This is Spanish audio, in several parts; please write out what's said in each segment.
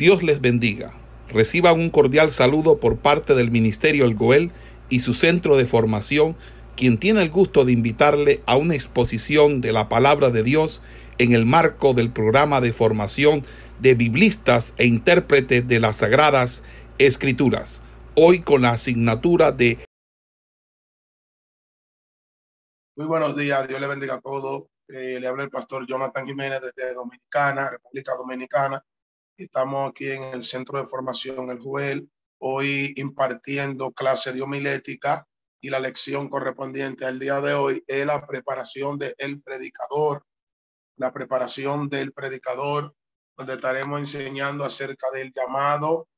Dios les bendiga. Reciban un cordial saludo por parte del Ministerio El Goel y su centro de formación, quien tiene el gusto de invitarle a una exposición de la palabra de Dios en el marco del programa de formación de biblistas e intérpretes de las Sagradas Escrituras, hoy con la asignatura de... Muy buenos días, Dios le bendiga a todos. Eh, le habla el pastor Jonathan Jiménez desde Dominicana, República Dominicana. Estamos aquí en el Centro de Formación El Juel, hoy impartiendo clase de homilética y la lección correspondiente al día de hoy es la preparación del predicador, la preparación del predicador, donde estaremos enseñando acerca del llamado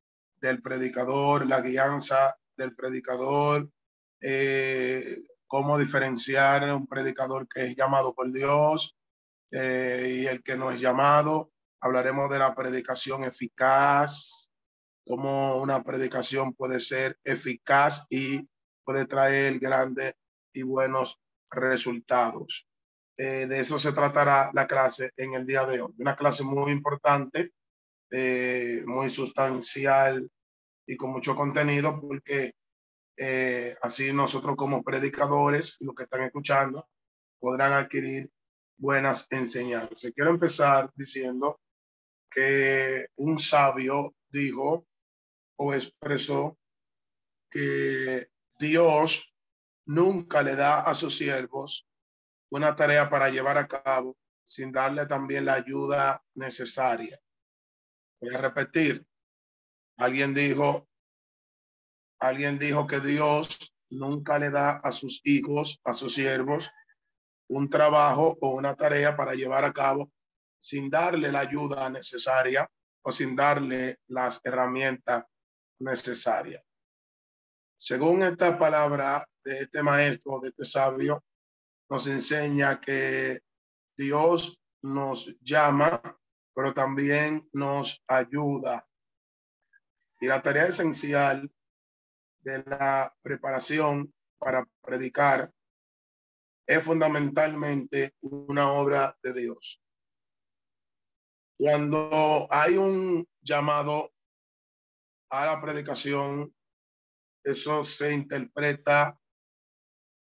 del predicador, la guianza del predicador, eh, cómo diferenciar un predicador que es llamado por Dios eh, y el que no es llamado Hablaremos de la predicación eficaz, cómo una predicación puede ser eficaz y puede traer grandes y buenos resultados. Eh, de eso se tratará la clase en el día de hoy. Una clase muy importante, eh, muy sustancial y con mucho contenido, porque eh, así nosotros como predicadores, los que están escuchando, podrán adquirir buenas enseñanzas. Quiero empezar diciendo que un sabio dijo o expresó que Dios nunca le da a sus siervos una tarea para llevar a cabo sin darle también la ayuda necesaria. Voy a repetir. Alguien dijo, alguien dijo que Dios nunca le da a sus hijos, a sus siervos, un trabajo o una tarea para llevar a cabo sin darle la ayuda necesaria o sin darle las herramientas necesarias. Según esta palabra de este maestro, de este sabio, nos enseña que Dios nos llama, pero también nos ayuda. Y la tarea esencial de la preparación para predicar es fundamentalmente una obra de Dios. Cuando hay un llamado a la predicación, eso se interpreta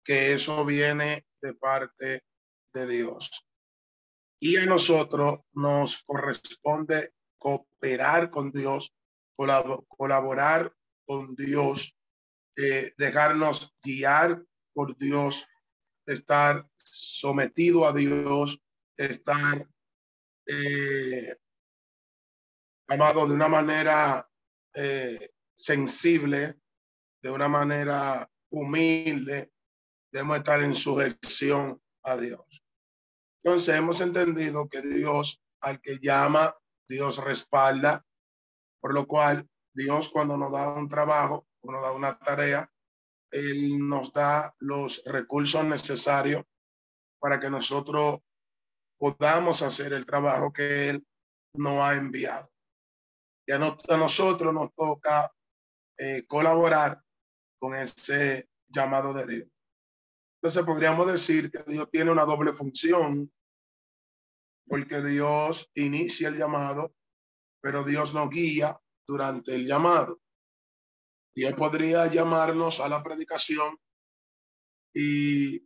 que eso viene de parte de Dios. Y a nosotros nos corresponde cooperar con Dios, colaborar con Dios, eh, dejarnos guiar por Dios, estar sometido a Dios, estar eh, amado de una manera eh, sensible, de una manera humilde, debemos estar en sujeción a Dios. Entonces hemos entendido que Dios al que llama, Dios respalda, por lo cual Dios cuando nos da un trabajo, nos da una tarea, Él nos da los recursos necesarios para que nosotros podamos hacer el trabajo que Él nos ha enviado. Y a, nosotros nos toca eh, colaborar con ese llamado de Dios. Entonces podríamos decir que Dios tiene una doble función, porque Dios inicia el llamado, pero Dios nos guía durante el llamado. Él podría llamarnos a la predicación y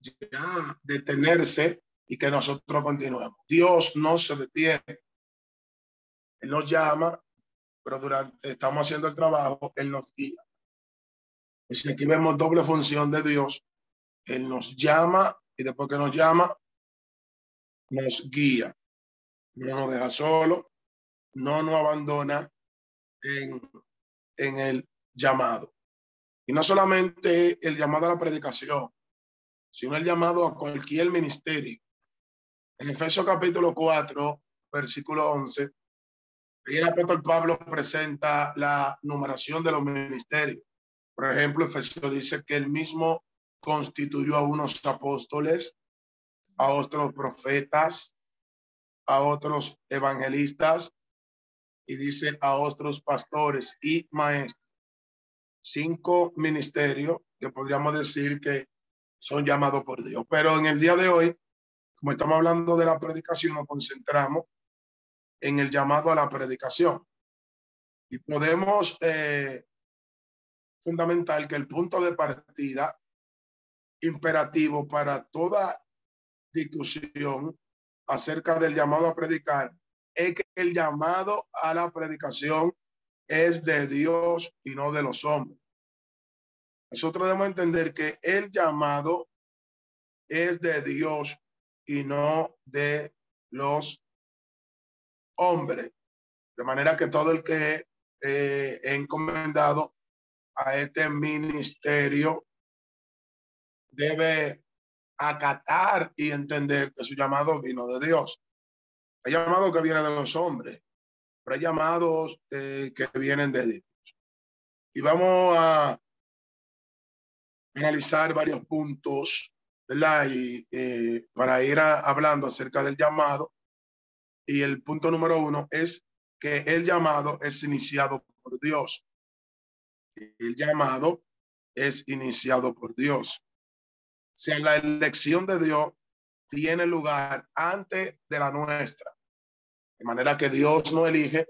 ya detenerse y que nosotros continuemos. Dios no se detiene. Él nos llama, pero durante estamos haciendo el trabajo, Él nos guía. Y aquí vemos doble función de Dios. Él nos llama y después que nos llama, nos guía. No nos deja solo, no nos abandona en, en el llamado. Y no solamente el llamado a la predicación, sino el llamado a cualquier ministerio. En Efesios capítulo 4, versículo 11, el apóstol Pablo presenta la numeración de los ministerios. Por ejemplo, Efesios dice que él mismo constituyó a unos apóstoles, a otros profetas, a otros evangelistas y dice a otros pastores y maestros. Cinco ministerios que podríamos decir que son llamados por Dios. Pero en el día de hoy como estamos hablando de la predicación, nos concentramos en el llamado a la predicación. Y podemos eh, fundamental que el punto de partida imperativo para toda discusión acerca del llamado a predicar es que el llamado a la predicación es de Dios y no de los hombres. Nosotros debemos entender que el llamado es de Dios y no de los hombres. De manera que todo el que eh, he encomendado a este ministerio debe acatar y entender que su llamado vino de Dios. Hay llamados que vienen de los hombres, pero hay llamados eh, que vienen de Dios. Y vamos a analizar varios puntos, Y eh, para ir hablando acerca del llamado. Y el punto número uno es que el llamado es iniciado por Dios. El llamado es iniciado por Dios. O sea, la elección de Dios tiene lugar antes de la nuestra. De manera que Dios no elige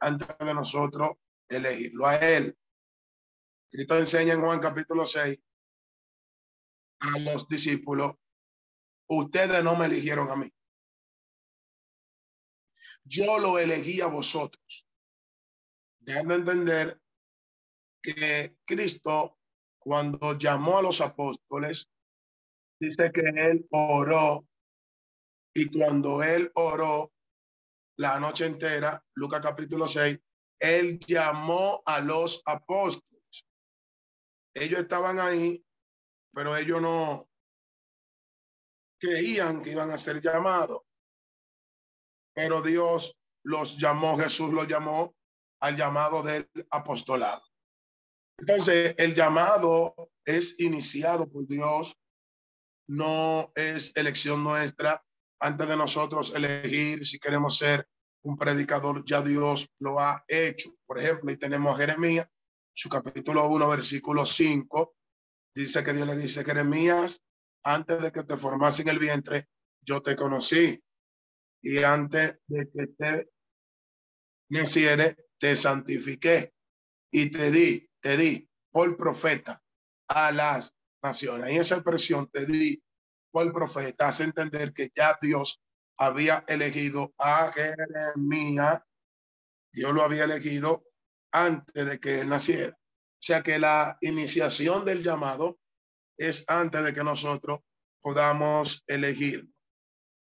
antes de nosotros elegirlo a Él. Cristo enseña en Juan capítulo 6 a los discípulos, ustedes no me eligieron a mí. Yo lo elegí a vosotros. Dejando entender que Cristo, cuando llamó a los apóstoles, dice que él oró y cuando él oró la noche entera, Lucas capítulo 6, él llamó a los apóstoles. Ellos estaban ahí, pero ellos no creían que iban a ser llamados. Pero Dios los llamó, Jesús los llamó al llamado del apostolado. Entonces, el llamado es iniciado por Dios no es elección nuestra antes de nosotros elegir si queremos ser un predicador, ya Dios lo ha hecho. Por ejemplo, y tenemos a Jeremías, su capítulo 1, versículo 5, dice que Dios le dice, Jeremías, antes de que te formase en el vientre, yo te conocí. Y antes de que te naciere, te santifiqué y te di, te di por profeta a las naciones. Y esa expresión te di por profeta hace entender que ya Dios había elegido a Jeremías, Dios lo había elegido antes de que él naciera. O sea que la iniciación del llamado es antes de que nosotros podamos elegir.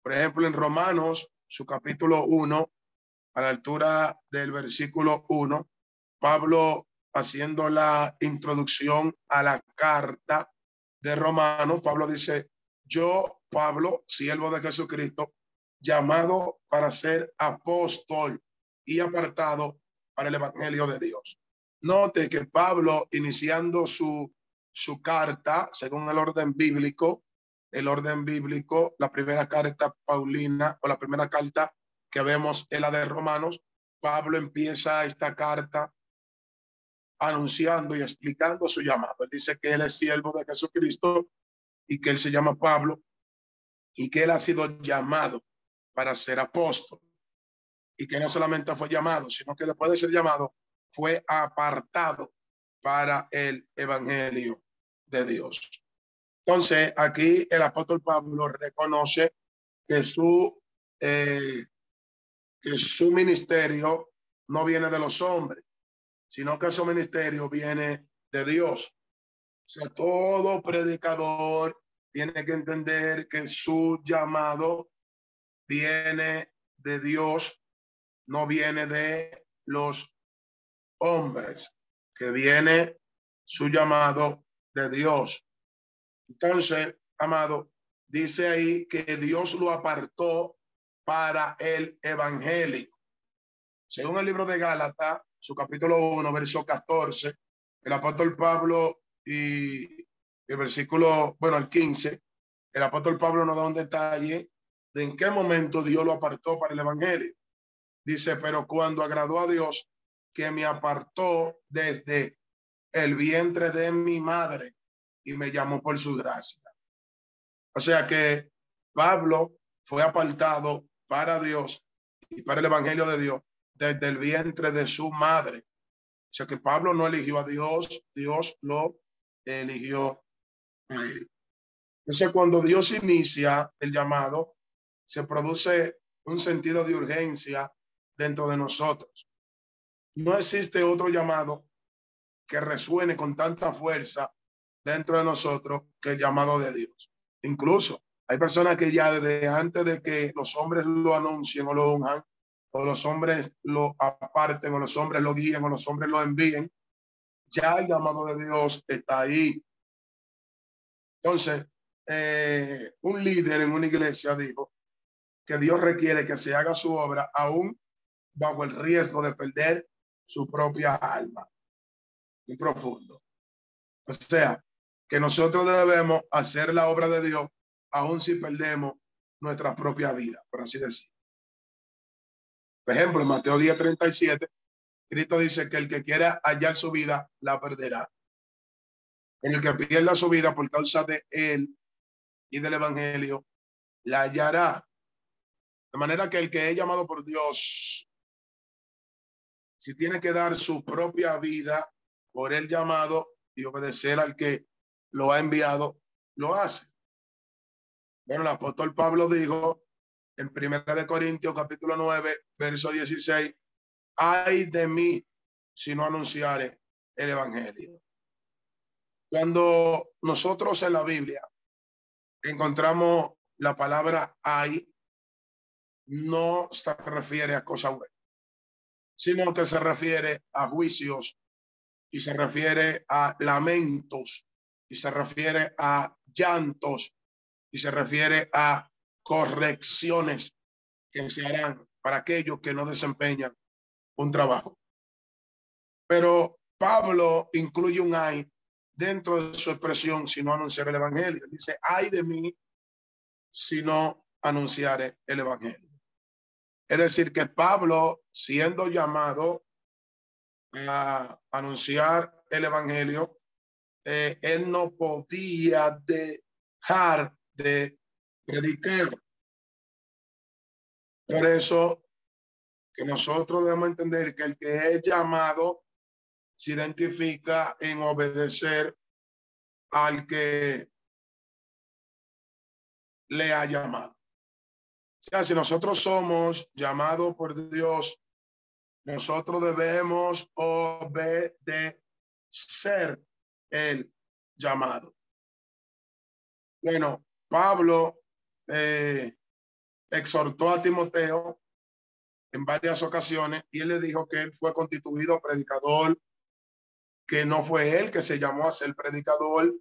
Por ejemplo, en Romanos, su capítulo 1, a la altura del versículo 1, Pablo haciendo la introducción a la carta de Romanos, Pablo dice, yo, Pablo, siervo de Jesucristo, llamado para ser apóstol y apartado para el Evangelio de Dios. Note que Pablo, iniciando su, su carta, según el orden bíblico, el orden bíblico, la primera carta paulina o la primera carta que vemos en la de Romanos, Pablo empieza esta carta anunciando y explicando su llamado. Él dice que él es siervo de Jesucristo y que él se llama Pablo y que él ha sido llamado para ser apóstol y que no solamente fue llamado, sino que después de ser llamado fue apartado para el evangelio de Dios. Entonces, aquí el apóstol Pablo reconoce que su, eh, que su ministerio no viene de los hombres, sino que su ministerio viene de Dios. O sea, todo predicador tiene que entender que su llamado viene de Dios, no viene de los hombres, que viene su llamado de Dios. Entonces, amado, dice ahí que Dios lo apartó para el evangelio. Según el libro de Gálatas, su capítulo 1, verso 14, el apóstol Pablo y el versículo, bueno, el 15, el apóstol Pablo nos da un detalle de en qué momento Dios lo apartó para el evangelio. Dice, pero cuando agradó a Dios que me apartó desde el vientre de mi madre y me llamó por su gracia. O sea que Pablo fue apartado para Dios y para el evangelio de Dios desde el vientre de su madre. O sea que Pablo no eligió a Dios, Dios lo eligió a él. Entonces, cuando Dios inicia el llamado, se produce un sentido de urgencia dentro de nosotros. No existe otro llamado que resuene con tanta fuerza dentro de nosotros que el llamado de Dios. Incluso hay personas que ya desde antes de que los hombres lo anuncien o lo unjan, o los hombres lo aparten, o los hombres lo guíen, o los hombres lo envíen, ya el llamado de Dios está ahí. Entonces, eh, un líder en una iglesia dijo que Dios requiere que se haga su obra aún bajo el riesgo de perder su propia alma. Muy profundo. O sea, que nosotros debemos hacer la obra de Dios aún si perdemos nuestra propia vida, por así decirlo. Por ejemplo, en Mateo 10, 37, Cristo dice que el que quiera hallar su vida, la perderá. En el que pierda su vida por causa de él y del evangelio, la hallará. De manera que el que es llamado por Dios, si tiene que dar su propia vida por el llamado y obedecer al que lo ha enviado, lo hace. Bueno, el apóstol Pablo dijo en Primera de Corintios capítulo 9, verso 16, ay de mí si no anunciare el evangelio. Cuando nosotros en la Biblia encontramos la palabra ay, no se refiere a cosas buenas, sino que se refiere a juicios y se refiere a lamentos y se refiere a llantos y se refiere a correcciones que se harán para aquellos que no desempeñan un trabajo. Pero Pablo incluye un ay dentro de su expresión si no anunciar el evangelio. Dice, ay de mí si no anunciare el evangelio. Es decir, que Pablo, siendo llamado a anunciar el evangelio, eh, él no podía dejar de predicar. Por eso que nosotros debemos entender que el que es llamado se identifica en obedecer al que le ha llamado. O sea, si nosotros somos llamados por Dios, nosotros debemos obedecer el llamado. Bueno, Pablo eh, exhortó a Timoteo en varias ocasiones y él le dijo que él fue constituido predicador, que no fue él que se llamó a ser predicador,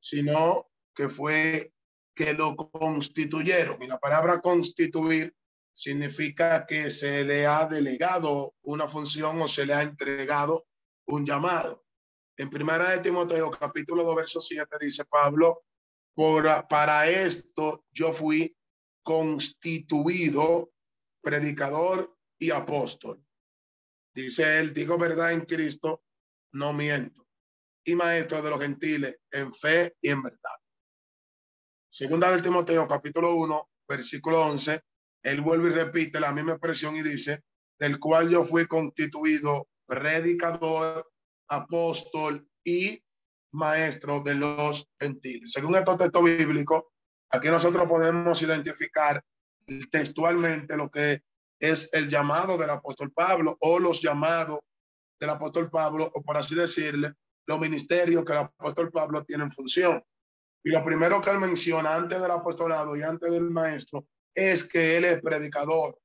sino que fue que lo constituyeron. Y la palabra constituir significa que se le ha delegado una función o se le ha entregado un llamado. En primera de Timoteo, capítulo 2, verso 7, dice Pablo, por, para esto yo fui constituido predicador y apóstol. Dice él, digo verdad en Cristo, no miento. Y maestro de los gentiles en fe y en verdad. Segunda del Timoteo, capítulo 1, versículo 11, él vuelve y repite la misma expresión y dice, del cual yo fui constituido predicador, apóstol y maestro de los gentiles. Según estos textos bíblicos, aquí nosotros podemos identificar textualmente lo que es el llamado del apóstol Pablo o los llamados del apóstol Pablo, o por así decirle, los ministerios que el apóstol Pablo tiene en función. Y lo primero que él menciona antes del apostolado y antes del maestro es que él es predicador.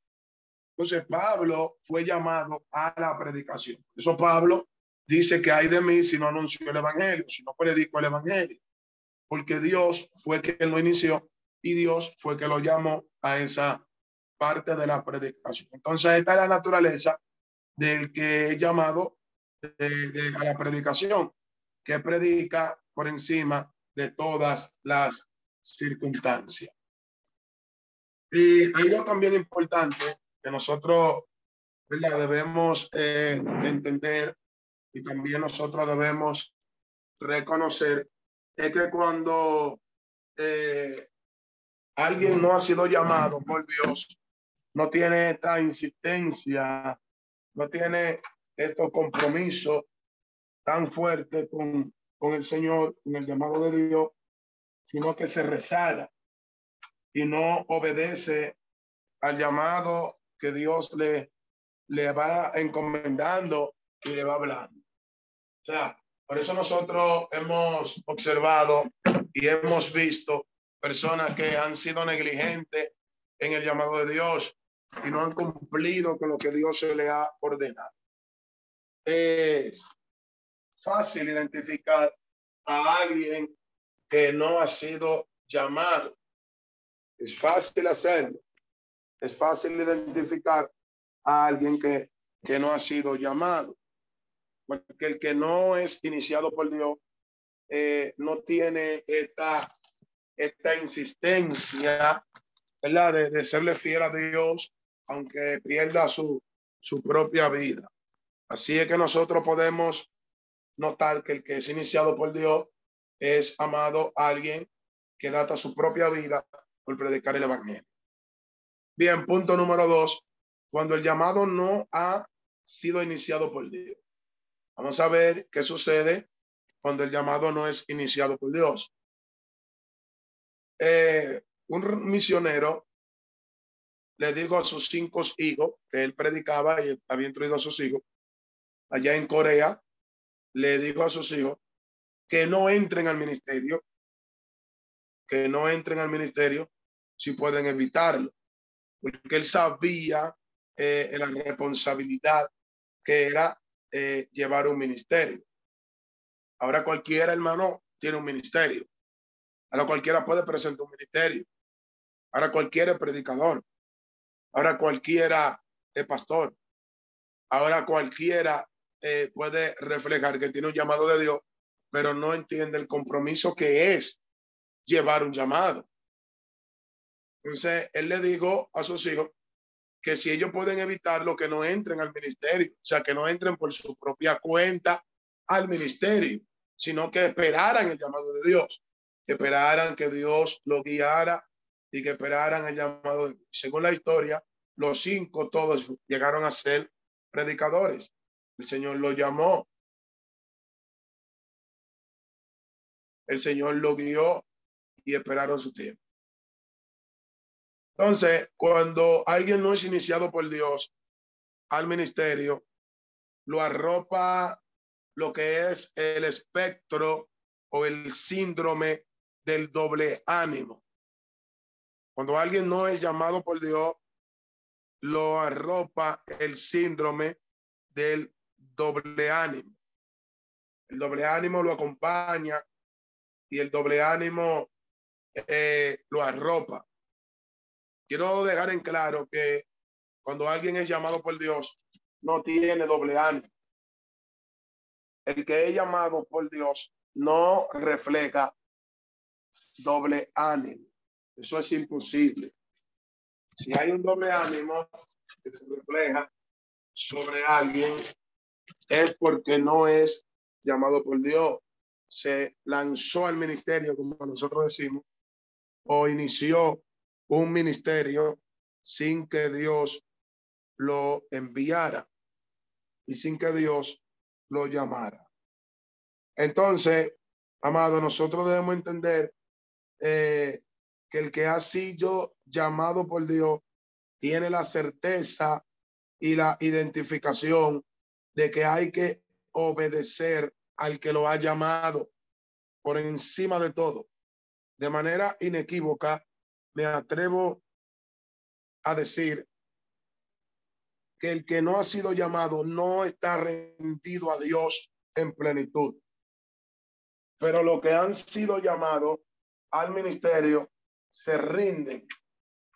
Entonces Pablo fue llamado a la predicación. Eso Pablo dice que hay de mí si no anuncio el evangelio, si no predico el evangelio, porque Dios fue quien lo inició y Dios fue que lo llamó a esa parte de la predicación. Entonces, esta es la naturaleza del que es llamado a la predicación, que predica por encima de todas las circunstancias. Y algo también importante que nosotros debemos eh, entender y también nosotros debemos reconocer es que cuando eh, alguien no ha sido llamado por Dios, no tiene esta insistencia, no tiene estos compromisos tan fuertes con, con el Señor, con el llamado de Dios, sino que se rezara y no obedece al llamado que Dios le, le va encomendando y le va hablando. O sea, por eso nosotros hemos observado y hemos visto personas que han sido negligentes en el llamado de Dios y no han cumplido con lo que Dios se le ha ordenado. Es fácil identificar a alguien que no ha sido llamado. Es fácil hacerlo. Es fácil identificar a alguien que, que no ha sido llamado. Porque el que no es iniciado por Dios eh, no tiene esta, esta insistencia, ¿verdad? De, de, serle fiel a Dios, aunque pierda su, su propia vida. Así es que nosotros podemos notar que el que es iniciado por Dios es amado alguien que data su propia vida por predicar el evangelio. Bien, punto número dos, cuando el llamado no ha sido iniciado por Dios. Vamos a ver qué sucede cuando el llamado no es iniciado por Dios. Eh, un misionero le dijo a sus cinco hijos que él predicaba y había instruido a sus hijos allá en Corea, le dijo a sus hijos que no entren al ministerio, que no entren al ministerio si pueden evitarlo, porque él sabía eh, la responsabilidad que era eh, llevar un ministerio. Ahora cualquiera, hermano, tiene un ministerio. Ahora cualquiera puede presentar un ministerio. Ahora cualquiera es predicador. Ahora cualquiera es pastor. Ahora cualquiera eh, puede reflejar que tiene un llamado de Dios, pero no entiende el compromiso que es llevar un llamado. Entonces, él le dijo a sus hijos que si ellos pueden evitarlo, que no entren al ministerio, o sea, que no entren por su propia cuenta al ministerio, sino que esperaran el llamado de Dios, que esperaran que Dios lo guiara y que esperaran el llamado. Según la historia, los cinco todos llegaron a ser predicadores. El Señor lo llamó. El Señor lo guió y esperaron su tiempo. Entonces, cuando alguien no es iniciado por Dios al ministerio, lo arropa lo que es el espectro o el síndrome del doble ánimo. Cuando alguien no es llamado por Dios, lo arropa el síndrome del doble ánimo. El doble ánimo lo acompaña y el doble ánimo eh, lo arropa. Quiero dejar en claro que cuando alguien es llamado por Dios, no tiene doble ánimo. El que es llamado por Dios no refleja doble ánimo. Eso es imposible. Si hay un doble ánimo que se refleja sobre alguien, es porque no es llamado por Dios. Se lanzó al ministerio, como nosotros decimos, o inició un ministerio sin que Dios lo enviara y sin que Dios lo llamara. Entonces, amado, nosotros debemos entender eh, que el que ha sido llamado por Dios tiene la certeza y la identificación de que hay que obedecer al que lo ha llamado por encima de todo. De manera inequívoca, me atrevo a decir que el que no ha sido llamado no está rendido a Dios en plenitud. Pero los que han sido llamados al ministerio se rinden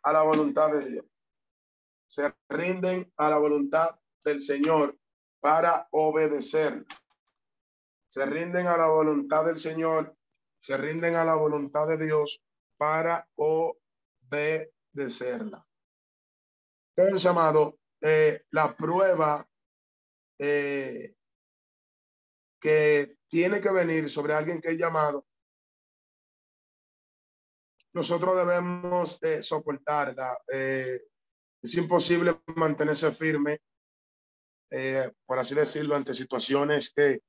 a la voluntad de Dios. Se rinden a la voluntad del Señor para obedecer. Se rinden a la voluntad del Señor, se rinden a la voluntad de Dios para obedecerla. Entonces, amado, eh, la prueba eh, que tiene que venir sobre alguien que es llamado, nosotros debemos eh, soportarla. Es imposible mantenerse firme, eh, por así decirlo, ante situaciones que,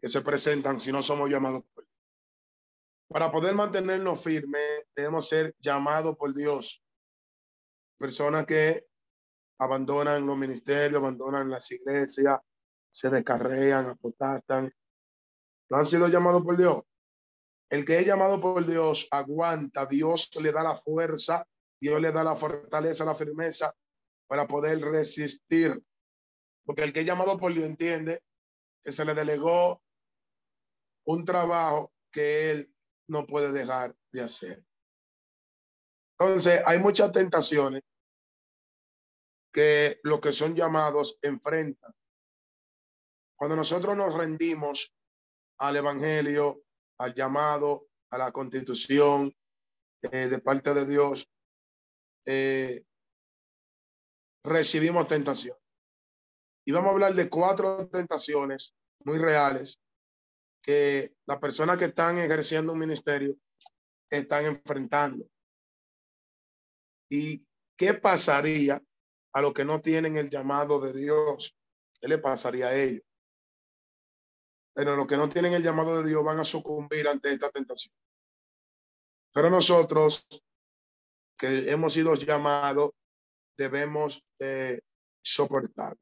que se presentan si no somos llamados. Para poder mantenernos firmes, debemos ser llamados por Dios. Personas que abandonan los ministerios, abandonan las iglesias, se descarrean, apostastan. ¿No han sido llamados por Dios? El que es llamado por Dios aguanta, Dios le da la fuerza, Dios le da la fortaleza, la firmeza para poder resistir. Porque el que es llamado por Dios entiende que se le delegó un trabajo que él no puede dejar de hacer. Entonces, hay muchas tentaciones que los que son llamados enfrentan. Cuando nosotros nos rendimos al Evangelio, al llamado, a la constitución eh, de parte de Dios, eh, recibimos tentación. Y vamos a hablar de cuatro tentaciones muy reales que las personas que están ejerciendo un ministerio están enfrentando. ¿Y qué pasaría a los que no tienen el llamado de Dios, ¿qué le pasaría a ellos? Pero los que no tienen el llamado de Dios van a sucumbir ante esta tentación. Pero nosotros que hemos sido llamados debemos soportar.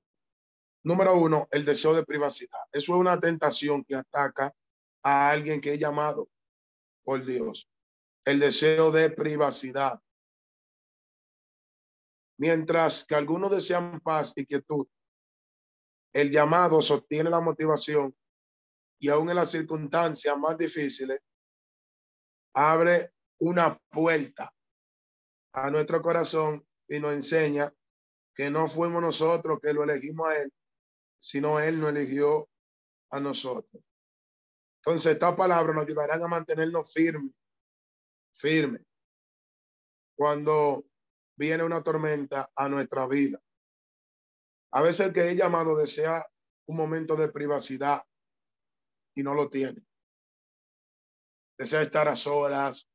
Número uno, el deseo de privacidad. Eso es una tentación que ataca a alguien que es llamado por Dios. El deseo de privacidad. Mientras que algunos desean paz y quietud, el llamado sostiene la motivación y aún en las circunstancias más difíciles, abre una puerta a nuestro corazón y nos enseña que no fuimos nosotros que lo elegimos a Él, sino Él nos eligió a nosotros. Entonces, esta palabra nos ayudarán a mantenernos firmes, firmes. Cuando viene una tormenta a nuestra vida. A veces el que he llamado desea un momento de privacidad y no lo tiene. Desea estar a solas,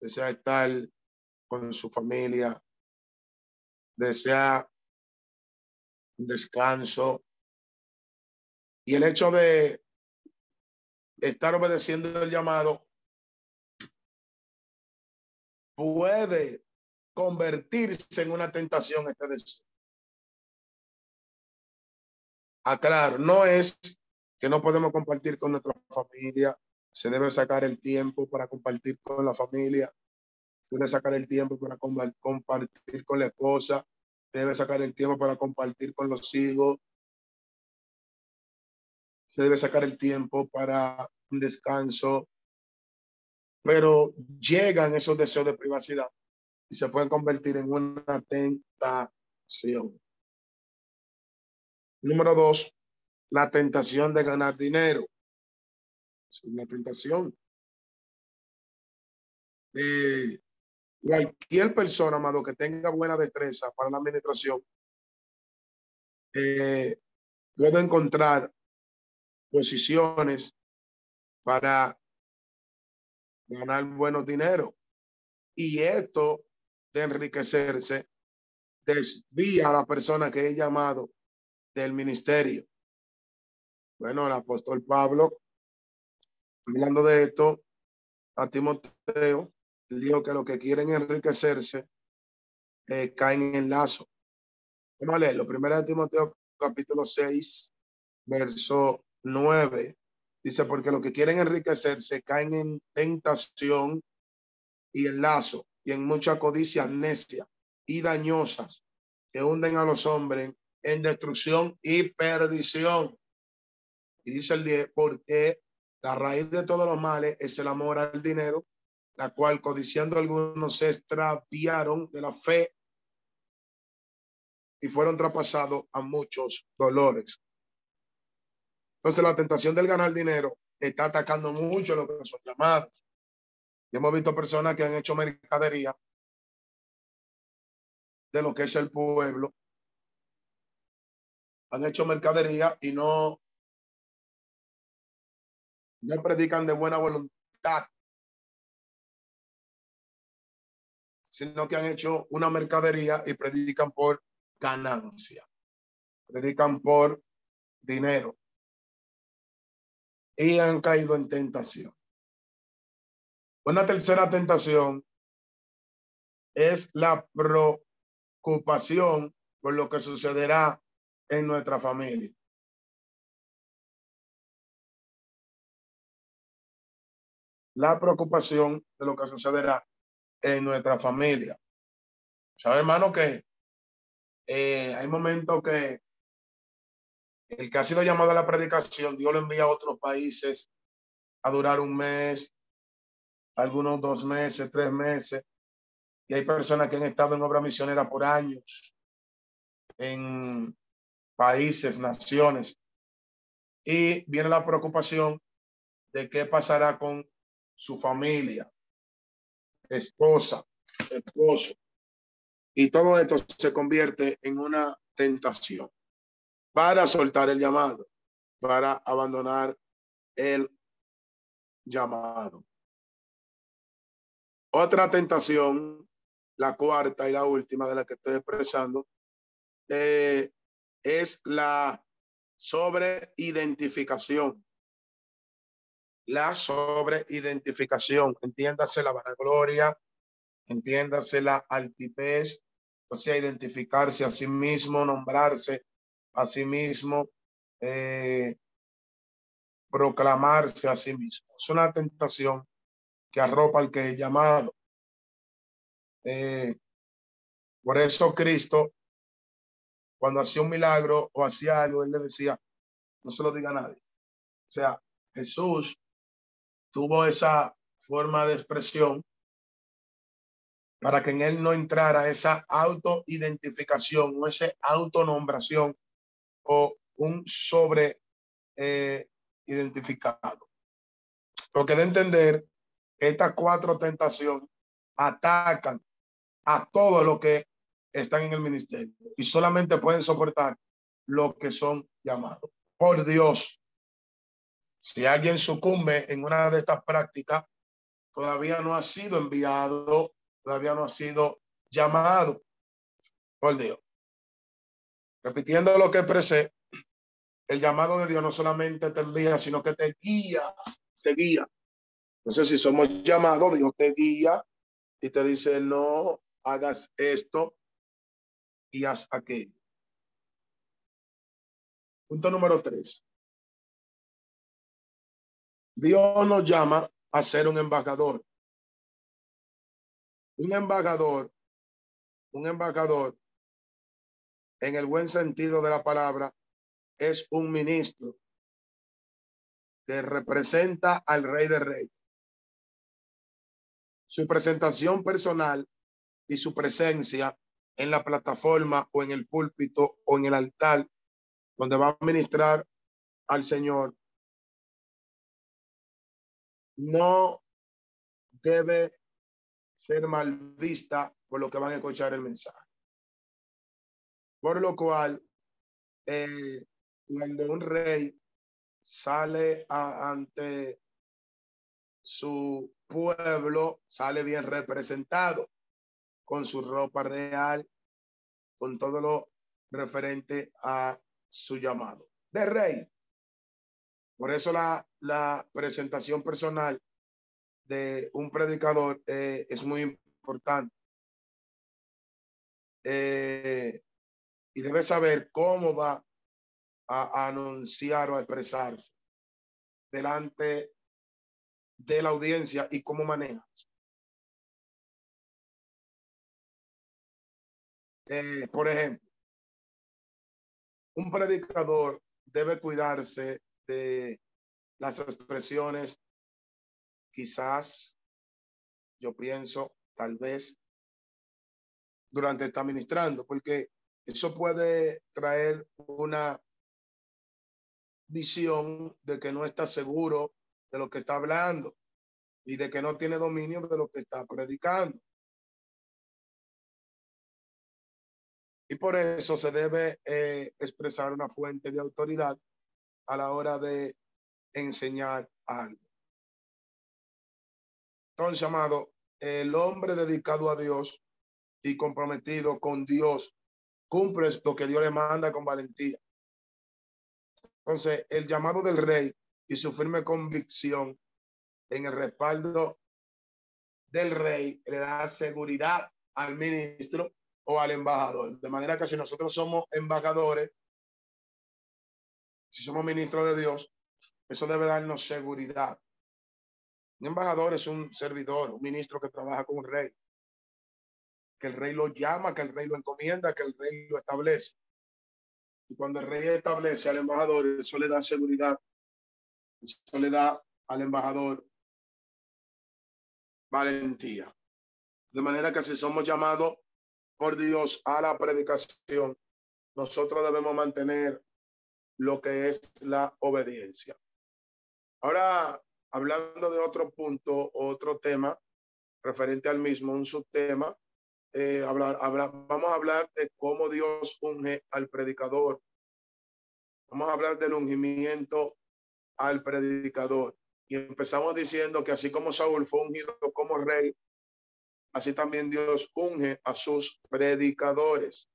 desea estar con su familia, desea descanso. Y el hecho de estar obedeciendo el llamado puede convertirse en una tentación este deseo. Aclaro, no es que no podemos compartir con nuestra familia, se debe sacar el tiempo para compartir con la familia, se debe sacar el tiempo para compartir con la esposa, debe sacar el tiempo para compartir con los hijos, se debe sacar el tiempo para un descanso, pero llegan esos deseos de privacidad y se pueden convertir en una tentación. Número dos, la tentación de ganar dinero. Es una tentación. Eh, cualquier persona, amado, que tenga buena destreza para la administración, eh, puede encontrar posiciones para ganar buenos dinero. Y esto de enriquecerse desvía a la persona que he llamado del ministerio. Bueno, el apóstol Pablo, hablando de esto, a Timoteo, dijo que los que quieren enriquecerse eh, caen en lazo. Vamos a leer lo primero de Timoteo, capítulo 6, verso 9. Dice, porque los que quieren enriquecerse caen en tentación y en lazo y en mucha codicia necia y dañosas que hunden a los hombres en destrucción y perdición. Y dice el 10, porque la raíz de todos los males es el amor al dinero, la cual codiciando algunos se extraviaron de la fe y fueron traspasados a muchos dolores. Entonces la tentación del ganar dinero está atacando mucho lo que son llamados hemos visto personas que han hecho mercadería de lo que es el pueblo. Han hecho mercadería y no, no predican de buena voluntad. Sino que han hecho una mercadería y predican por ganancia, predican por dinero y han caído en tentación. Una tercera tentación es la preocupación por lo que sucederá en nuestra familia. La preocupación de lo que sucederá en nuestra familia. ¿Sabe, hermano, que eh, hay momentos que el que ha sido llamado a la predicación, Dios lo envía a otros países a durar un mes, algunos dos meses, tres meses. Y hay personas que han estado en obra misionera por años, en países, naciones. Y viene la preocupación de qué pasará con su familia, esposa, esposo. Y todo esto se convierte en una tentación para soltar el llamado, para abandonar el llamado. Otra tentación, la cuarta y la última de la que estoy expresando, eh, es la sobreidentificación. La sobreidentificación, entiéndase la vanagloria, entiéndase la altipez, o sea, identificarse a sí mismo, nombrarse a sí mismo, eh, proclamarse a sí mismo. Es una tentación que arropa al que es llamado. Eh, por eso Cristo, cuando hacía un milagro o hacía algo, él le decía, no se lo diga a nadie. O sea, Jesús tuvo esa forma de expresión para que en él no entrara esa autoidentificación o esa autonombración o un sobre eh, identificado. Porque de entender que estas cuatro tentaciones atacan a todo lo que están en el ministerio y solamente pueden soportar lo que son llamados. Por Dios, si alguien sucumbe en una de estas prácticas, todavía no ha sido enviado, todavía no ha sido llamado. Por Dios. Repitiendo lo que expresé, el llamado de Dios no solamente te envía, sino que te guía, te guía. Entonces, si somos llamados, Dios te guía y te dice, no hagas esto y haz aquello. Punto número tres. Dios nos llama a ser un embajador. Un embajador, un embajador en el buen sentido de la palabra, es un ministro que representa al rey de rey. Su presentación personal y su presencia en la plataforma o en el púlpito o en el altar donde va a ministrar al Señor no debe ser mal vista por lo que van a escuchar el mensaje. Por lo cual, eh, cuando un rey sale ante su pueblo, sale bien representado con su ropa real, con todo lo referente a su llamado de rey. Por eso la, la presentación personal de un predicador eh, es muy importante. Eh, y debe saber cómo va a, anunciar o a expresarse delante de la audiencia y cómo maneja. Eh, por ejemplo, un predicador debe cuidarse de las expresiones, quizás, yo pienso, tal vez, durante está ministrando, porque eso puede traer una visión de que no está seguro de lo que está hablando y de que no tiene dominio de lo que está predicando. Y por eso se debe eh, expresar una fuente de autoridad a la hora de enseñar algo. Entonces, amado, el hombre dedicado a Dios y comprometido con Dios, cumple lo que Dios le manda con valentía. Entonces, el llamado del rey y su firme convicción en el respaldo del rey le da seguridad al ministro o al embajador. De manera que si nosotros somos embajadores, si somos ministros de Dios, eso debe darnos seguridad. Un embajador es un servidor, un ministro que trabaja con un rey. Que el rey lo llama, que el rey lo encomienda, que el rey lo establece. Y cuando el rey establece al embajador, eso le da seguridad. Eso le da al embajador valentía. De manera que si somos llamados por Dios a la predicación, nosotros debemos mantener lo que es la obediencia. Ahora, hablando de otro punto, otro tema referente al mismo, un subtema, eh, hablar, vamos a hablar de cómo Dios unge al predicador. Vamos a hablar del ungimiento al predicador. Y empezamos diciendo que así como Saúl fue ungido como rey, así también Dios unge a sus predicadores.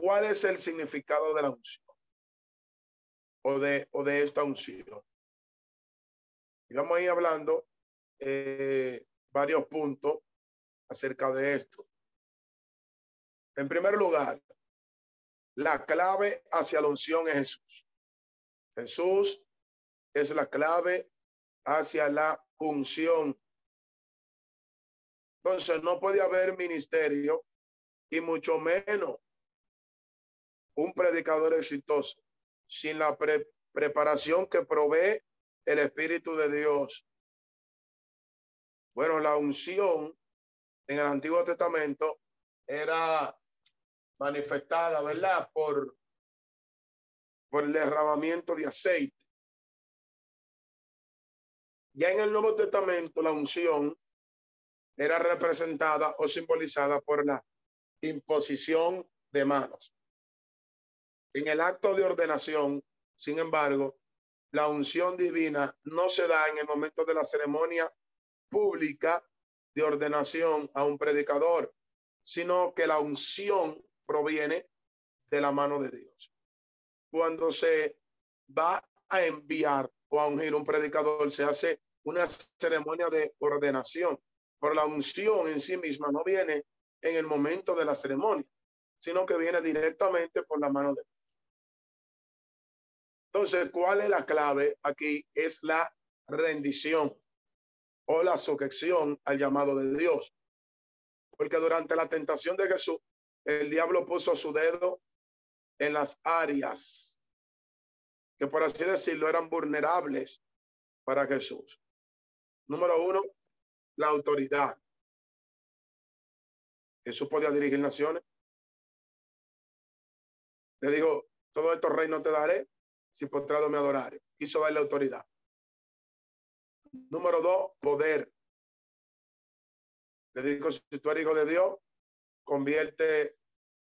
¿Cuál es el significado de la unción? O de, o de esta unción. Y vamos a ir hablando eh, varios puntos acerca de esto. En primer lugar, la clave hacia la unción es Jesús. Jesús es la clave hacia la unción. Entonces, no puede haber ministerio y mucho menos un predicador exitoso sin la preparación que provee el Espíritu de Dios. Bueno, la unción en el Antiguo Testamento era manifestada, ¿verdad? Por, por el derramamiento de aceite. Ya en el Nuevo Testamento la unción era representada o simbolizada por la imposición de manos. En el acto de ordenación, sin embargo, la unción divina no se da en el momento de la ceremonia pública de ordenación a un predicador, sino que la unción proviene de la mano de Dios. Cuando se va a enviar o a ungir un predicador, se hace una ceremonia de ordenación, pero la unción en sí misma no viene en el momento de la ceremonia, sino que viene directamente por la mano de Dios. Entonces, ¿cuál es la clave aquí? Es la rendición o la sujeción al llamado de Dios. Porque durante la tentación de Jesús, el diablo puso su dedo en las áreas que, por así decirlo, eran vulnerables para Jesús. Número uno, la autoridad. Jesús podía dirigir naciones. Le dijo, todo estos reinos te daré si postrado me adorare. Quiso darle autoridad. Número dos, poder. Le dijo, si tú eres hijo de Dios, convierte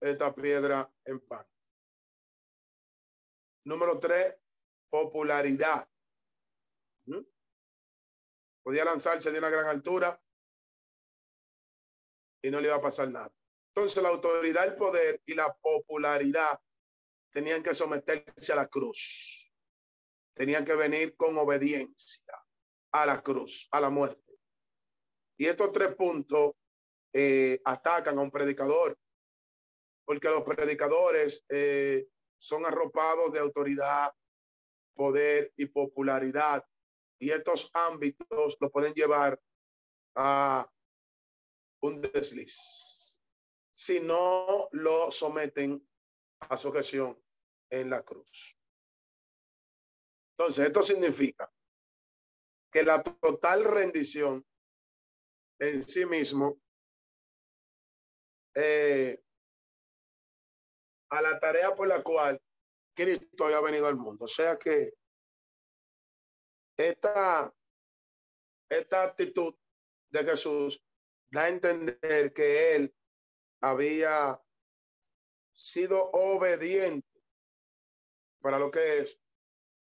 esta piedra en pan. Número tres, popularidad. ¿Mm? Podía lanzarse de una gran altura y no le iba a pasar nada. Entonces la autoridad, el poder y la popularidad tenían que someterse a la cruz. Tenían que venir con obediencia a la cruz, a la muerte. Y estos tres puntos eh, atacan a un predicador, porque los predicadores eh, son arropados de autoridad, poder y popularidad. Y estos ámbitos lo pueden llevar a un desliz si no lo someten a sujeción en la cruz. Entonces, esto significa que la total rendición en sí mismo eh, a la tarea por la cual Cristo ha venido al mundo. O sea que esta, esta actitud de Jesús da a entender que él había sido obediente para lo que es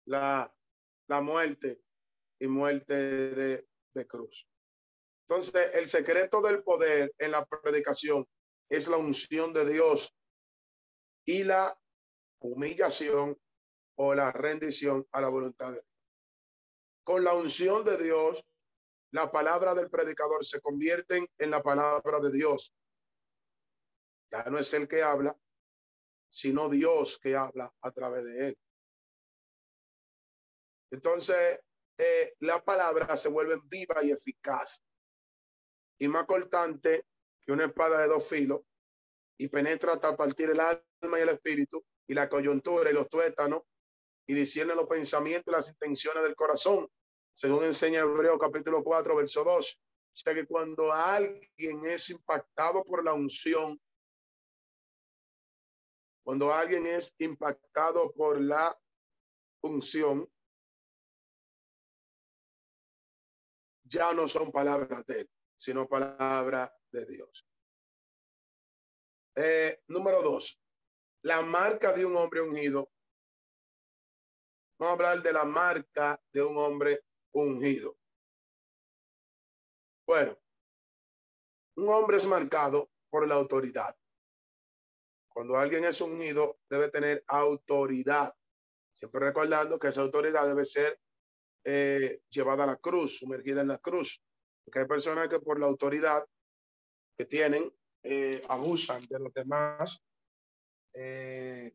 la, la muerte y muerte de, de cruz. Entonces, el secreto del poder en la predicación es la unción de Dios y la humillación o la rendición a la voluntad de Dios. Con la unción de Dios, la palabra del predicador se convierte en la palabra de Dios. Ya no es el que habla, sino Dios que habla a través de él. Entonces, eh, la palabra se vuelve viva y eficaz y más cortante que una espada de dos filos y penetra hasta partir el alma y el espíritu y la coyuntura y los tuétanos y discierne los pensamientos y las intenciones del corazón, según enseña Hebreo capítulo 4, verso 2. O sea que cuando alguien es impactado por la unción, cuando alguien es impactado por la unción, ya no son palabras de él, sino palabras de Dios. Eh, número dos, la marca de un hombre ungido. Vamos a hablar de la marca de un hombre ungido. Bueno, un hombre es marcado por la autoridad. Cuando alguien es ungido, debe tener autoridad. Siempre recordando que esa autoridad debe ser eh, llevada a la cruz, sumergida en la cruz. Porque hay personas que por la autoridad que tienen eh, abusan de los demás, eh,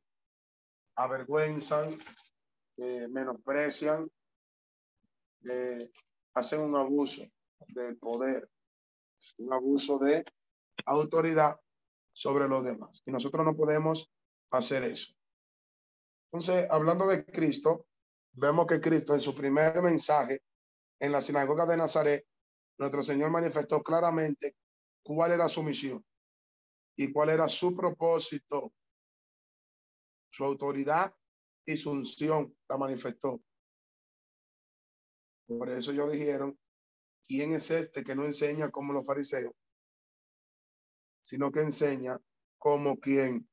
avergüenzan, menosprecian, hacen un abuso del poder, un abuso de autoridad sobre los demás. Y nosotros no podemos hacer eso. Entonces, hablando de Cristo, vemos que Cristo en su primer mensaje en la sinagoga de Nazaret, nuestro Señor manifestó claramente cuál era su misión y cuál era su propósito, su autoridad y su unción la manifestó. Por eso ellos dijeron, ¿quién es este que no enseña como los fariseos, sino que enseña como quien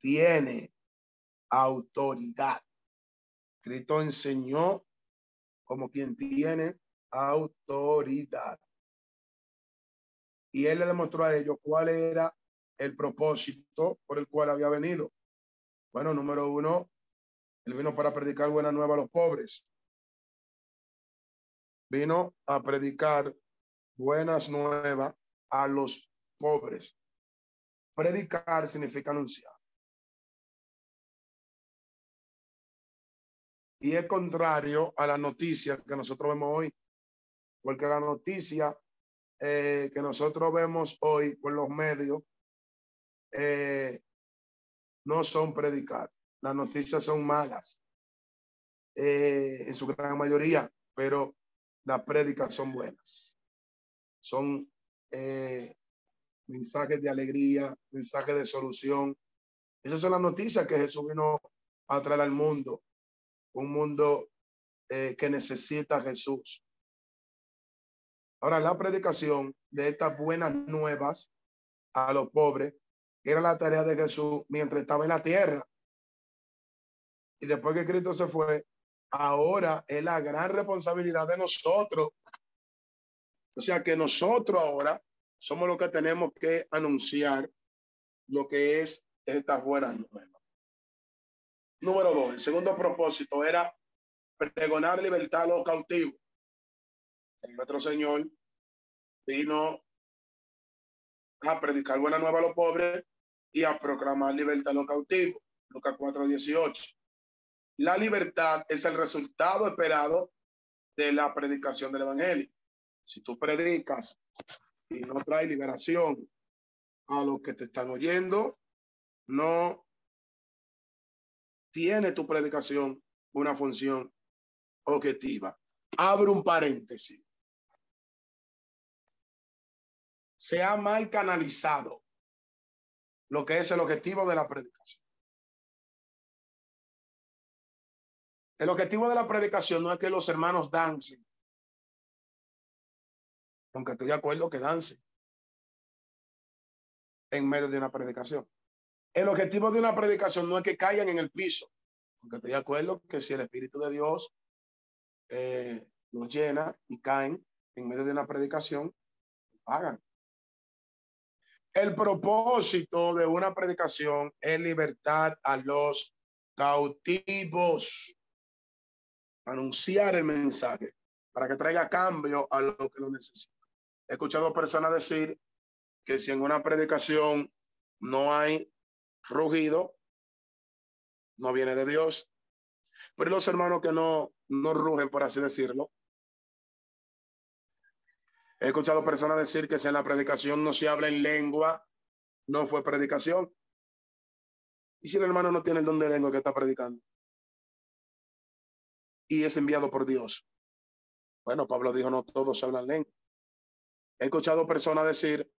tiene autoridad? Cristo enseñó como quien tiene autoridad. Y él le demostró a ellos cuál era el propósito por el cual había venido. Bueno, número uno, él vino para predicar buena nueva a los pobres. Vino a predicar buenas nuevas a los pobres. Predicar significa anunciar. Y es contrario a la noticia que nosotros vemos hoy, porque la noticia eh, que nosotros vemos hoy por los medios eh, no son predicar. Las noticias son malas eh, en su gran mayoría, pero las prédicas son buenas. Son mensajes de alegría, mensajes de solución. Esas son las noticias que Jesús vino a traer al mundo. Un mundo eh, que necesita Jesús. Ahora, la predicación de estas buenas nuevas a los pobres era la tarea de Jesús mientras estaba en la tierra. Y después que Cristo se fue, ahora es la gran responsabilidad de nosotros. O sea que nosotros ahora somos los que tenemos que anunciar lo que es estas buenas nuevas. Número dos, el segundo propósito era pregonar libertad a los cautivos. nuestro Señor vino a predicar buena nueva a los pobres y a proclamar libertad a los cautivos. Lucas 4:18. La libertad es el resultado esperado de la predicación del Evangelio. Si tú predicas y no trae liberación a los que te están oyendo, no tiene tu predicación una función objetiva. Abro un paréntesis. Se ha mal canalizado lo que es el objetivo de la predicación. El objetivo de la predicación no es que los hermanos dancen, aunque estoy de acuerdo que dancen en medio de una predicación. El objetivo de una predicación no es que caigan en el piso, aunque estoy de acuerdo que si el Espíritu de Dios eh, los llena y caen en medio de una predicación, hagan. El propósito de una predicación es libertar a los cautivos, anunciar el mensaje para que traiga cambio a lo que lo necesita. He escuchado personas decir que si en una predicación no hay rugido, no viene de Dios. Pero los hermanos que no, no rugen, por así decirlo, He escuchado personas decir que si en la predicación no se habla en lengua, no fue predicación. ¿Y si el hermano no tiene el don de lengua que está predicando? Y es enviado por Dios. Bueno, Pablo dijo, no todos hablan lengua. He escuchado personas decir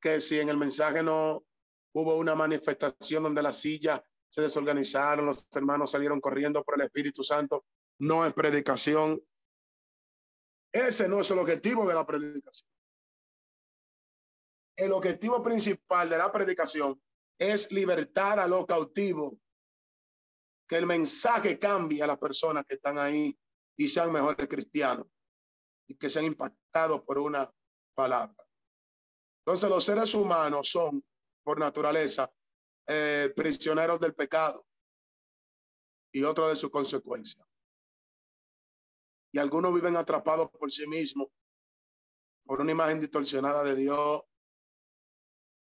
que si en el mensaje no hubo una manifestación donde la silla se desorganizaron, los hermanos salieron corriendo por el Espíritu Santo, no es predicación, ese no es el objetivo de la predicación. El objetivo principal de la predicación es libertar a los cautivos, que el mensaje cambie a las personas que están ahí y sean mejores cristianos y que sean impactados por una palabra. Entonces los seres humanos son, por naturaleza, eh, prisioneros del pecado y otro de sus consecuencias y algunos viven atrapados por sí mismos, por una imagen distorsionada de Dios,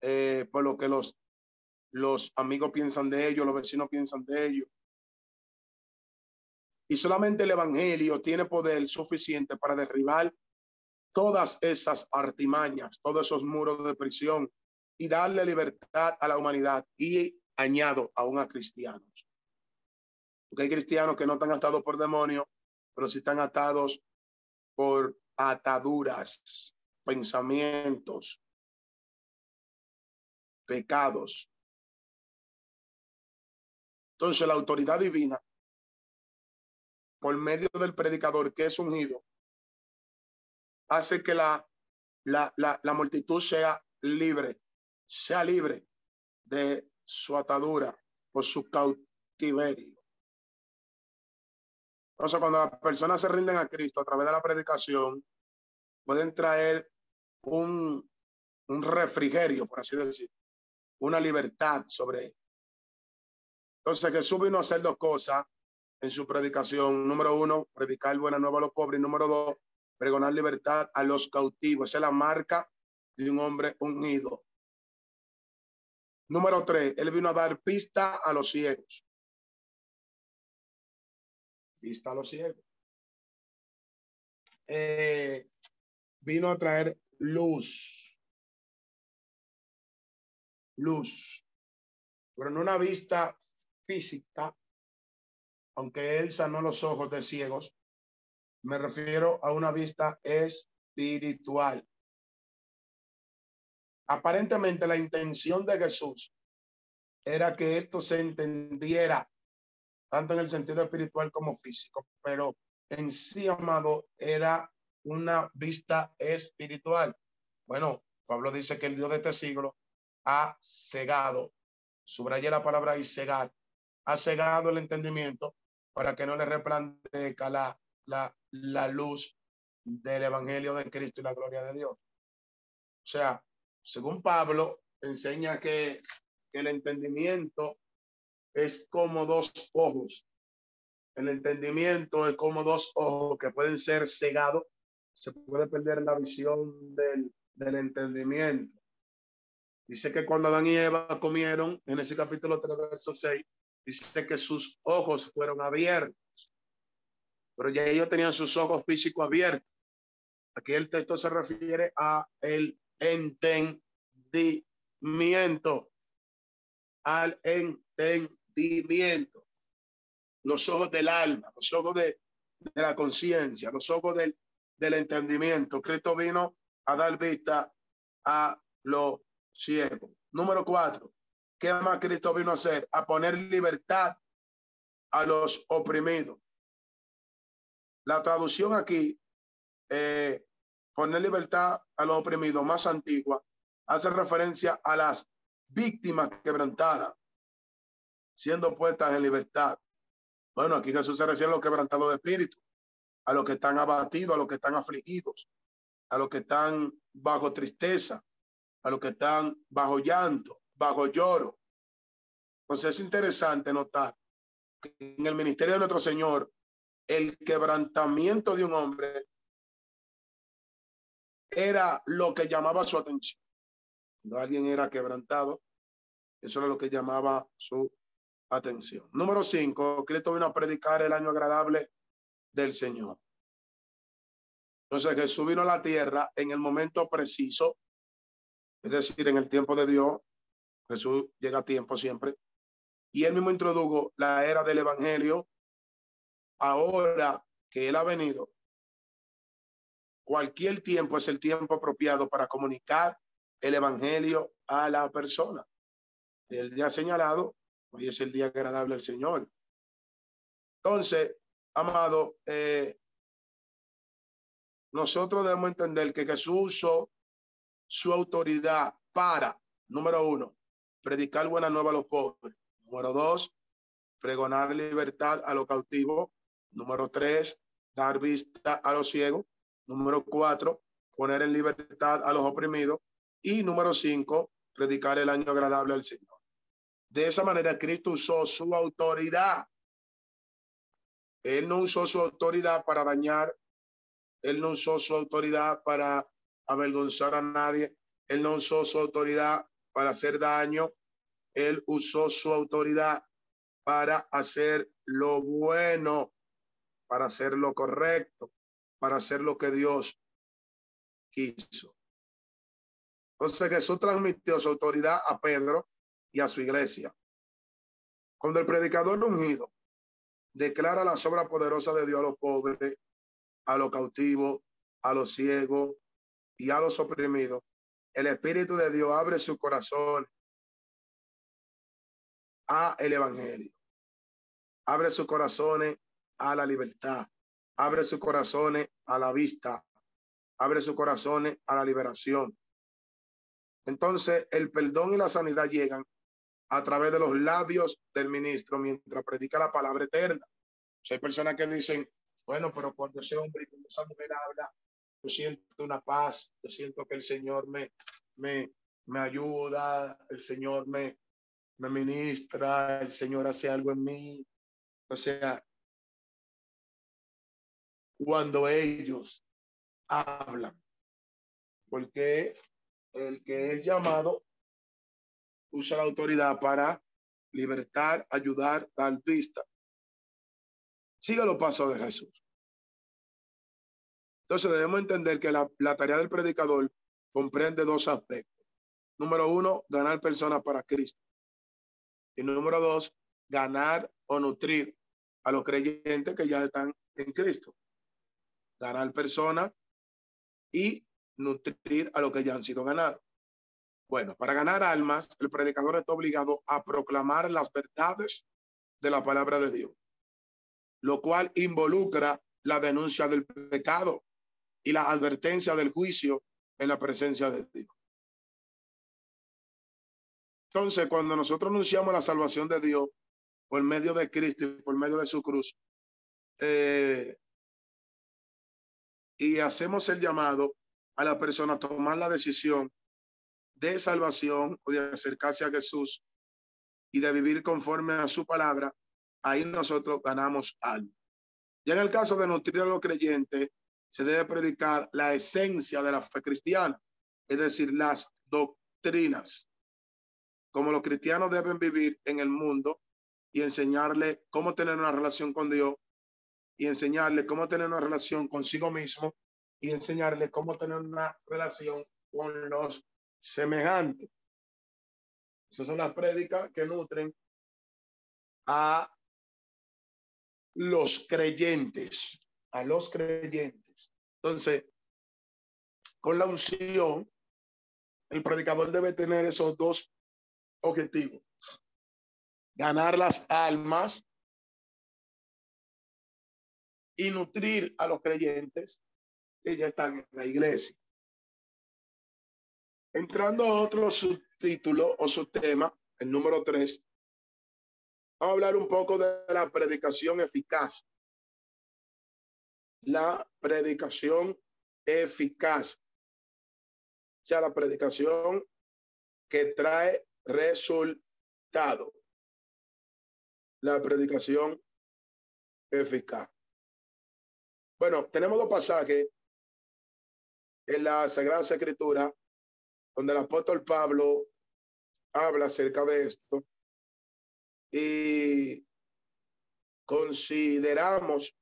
eh, por lo que los, los amigos piensan de ellos, los vecinos piensan de ellos. Y solamente el Evangelio tiene poder suficiente para derribar todas esas artimañas, todos esos muros de prisión y darle libertad a la humanidad y añado aún a cristianos. Porque hay cristianos que no están atados por demonios, pero si están atados por ataduras, pensamientos, pecados. Entonces la autoridad divina, por medio del predicador que es ungido, hace que la, la, la, la multitud sea libre, sea libre de su atadura por su cautiverio. Entonces, cuando las personas se rinden a Cristo a través de la predicación, pueden traer un, un refrigerio, por así decir, una libertad sobre él. Entonces, Jesús vino a hacer dos cosas en su predicación. Número uno, predicar buena nueva a los pobres. Y número dos, pregonar libertad a los cautivos. Es la marca de un hombre unido. Número tres, él vino a dar pista a los ciegos vista a los ciegos. Eh, vino a traer luz. Luz. Pero no una vista física, aunque él sanó los ojos de ciegos, me refiero a una vista espiritual. Aparentemente la intención de Jesús era que esto se entendiera tanto en el sentido espiritual como físico, pero en sí, amado, era una vista espiritual. Bueno, Pablo dice que el Dios de este siglo ha cegado, subrayé la palabra y cegar, ha cegado el entendimiento para que no le resplandezca la, la, la luz del Evangelio de Cristo y la gloria de Dios. O sea, según Pablo, enseña que el entendimiento es como dos ojos. El entendimiento es como dos ojos que pueden ser cegados. Se puede perder la visión del, del entendimiento. Dice que cuando Adán y Eva comieron, en ese capítulo 3, verso 6, dice que sus ojos fueron abiertos. Pero ya ellos tenían sus ojos físicos abiertos. Aquí el texto se refiere a el entendimiento. Al entendimiento los ojos del alma, los ojos de, la conciencia, los ojos del, del entendimiento. Cristo vino a dar vista a los ciegos. Número cuatro, ¿qué más Cristo vino a hacer? A poner libertad a los oprimidos. La traducción aquí, eh, poner libertad a los oprimidos más antigua, hace referencia a las víctimas quebrantadas siendo puestas en libertad. Bueno, aquí Jesús se refiere a los quebrantados de espíritu, a los que están abatidos, a los que están afligidos, a los que están bajo tristeza, a los que están bajo llanto, bajo lloro. Entonces es interesante notar que en el ministerio de nuestro Señor, el quebrantamiento de un hombre era lo que llamaba su atención. Cuando alguien era quebrantado, eso era lo que llamaba su atención. Número cinco, Cristo vino a predicar el año agradable del Señor. Entonces Jesús vino a la tierra en el momento preciso, es decir, en el tiempo de Dios. Jesús llega a tiempo siempre. Y él mismo introdujo la era del Evangelio. Ahora que él ha venido, cualquier tiempo es el tiempo apropiado para comunicar el Evangelio a la persona. El día señalado, hoy es el día agradable al Señor. Entonces, amado, eh, nosotros debemos entender que Jesús usó su autoridad para, número uno, predicar buena nueva a los pobres. Número dos, pregonar libertad a los cautivos. Número tres, dar vista a los ciegos. Número cuatro, poner en libertad a los oprimidos. Y número cinco, predicar el año agradable al Señor. De esa manera, Cristo usó su autoridad. Él no usó su autoridad para dañar él no usó su autoridad para avergonzar a nadie. Él no usó su autoridad para hacer daño. Él usó su autoridad para hacer lo bueno, para hacer lo correcto, para hacer lo que Dios quiso. Entonces Jesús transmitió su autoridad a Pedro y a su iglesia. Cuando el predicador ungido declara la obra poderosa de Dios a los pobres, a los cautivos, a los ciegos y a los oprimidos. El Espíritu de Dios abre su corazón a el Evangelio. Abre sus corazones a la libertad. Abre sus corazones a la vista. Abre sus corazones a la liberación. Entonces, el perdón y la sanidad llegan a través de los labios del ministro mientras predica la palabra eterna. hay personas que dicen, bueno, pero cuando ese hombre, cuando esa mujer habla, yo siento una paz, yo siento que el Señor me, me, me ayuda, el Señor me, me ministra, el Señor hace algo en mí. O sea, cuando ellos hablan, porque el que es llamado usa la autoridad para libertar, ayudar, dar vista. Siga los pasos de Jesús. Entonces debemos entender que la, tarea del predicador comprende dos aspectos. Número uno, ganar personas para Cristo. Y número dos, ganar o nutrir a los creyentes que ya están en Cristo. Ganar personas y nutrir a los que ya han sido ganados. Bueno, para ganar almas, el predicador está obligado a proclamar las verdades de la palabra de Dios lo cual involucra la denuncia del pecado y la advertencia del juicio en la presencia de Dios. Entonces, cuando nosotros anunciamos la salvación de Dios por medio de Cristo y por medio de su cruz, eh, y hacemos el llamado a la persona a tomar la decisión de salvación o de acercarse a Jesús y de vivir conforme a su palabra, ahí nosotros ganamos algo. Ya en el caso de nutrir a los creyentes, se debe predicar la esencia de la fe cristiana, es decir, las doctrinas, como los cristianos deben vivir en el mundo y enseñarle cómo tener una relación con Dios y enseñarle cómo tener una relación consigo mismo y enseñarle cómo tener una relación con los semejantes. Esas son las prédicas que nutren a los creyentes, a los creyentes. Entonces, con la unción, el predicador debe tener esos dos objetivos. Ganar las almas y nutrir a los creyentes que ya están en la iglesia. Entrando a otro subtítulo o subtema, el número tres, Vamos a hablar un poco de la predicación eficaz. La predicación eficaz. O sea, la predicación que trae resultado. La predicación eficaz. Bueno, tenemos dos pasajes en la Sagrada Escritura donde el apóstol Pablo habla acerca de esto y consideramos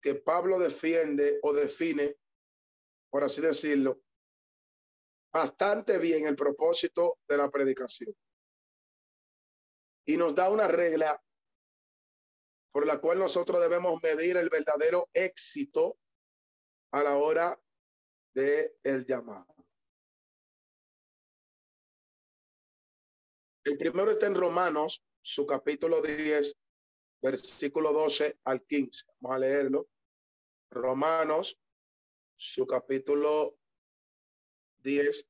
que Pablo defiende o define, por así decirlo, bastante bien el propósito de la predicación. Y nos da una regla por la cual nosotros debemos medir el verdadero éxito a la hora de el llamado. El primero está en Romanos, su capítulo 10, versículo 12 al 15. Vamos a leerlo. Romanos, su capítulo 10,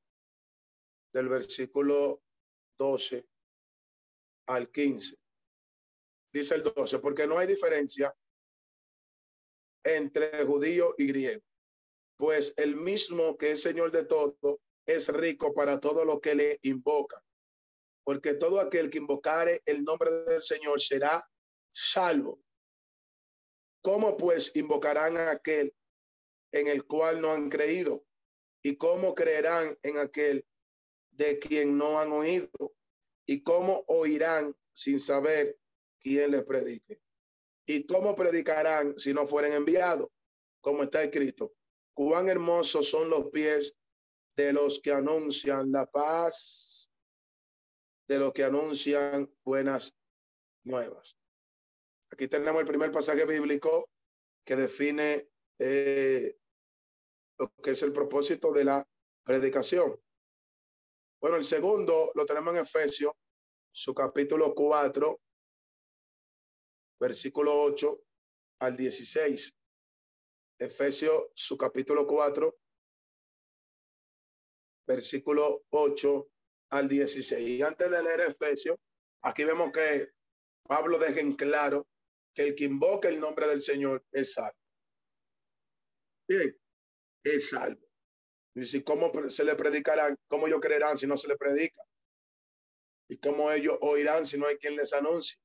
del versículo 12 al 15. Dice el 12, porque no hay diferencia entre judío y griego, pues el mismo que es Señor de todo es rico para todo lo que le invoca porque todo aquel que invocare el nombre del Señor será salvo. ¿Cómo pues invocarán a aquel en el cual no han creído? ¿Y cómo creerán en aquel de quien no han oído? ¿Y cómo oirán sin saber quién les predique? ¿Y cómo predicarán si no fueren enviados? Como está escrito, cuán hermosos son los pies de los que anuncian la paz de los que anuncian buenas nuevas. Aquí tenemos el primer pasaje bíblico que define eh, lo que es el propósito de la predicación. Bueno, el segundo lo tenemos en Efesios, su capítulo 4, versículo 8 al 16. Efesios, su capítulo 4, versículo 8 al 16. Y antes de leer Efesios, aquí vemos que Pablo deja en claro que el que invoca el nombre del Señor es salvo. Bien, es salvo. Y si cómo se le predicarán, cómo ellos creerán si no se le predica. Y cómo ellos oirán si no hay quien les anuncie.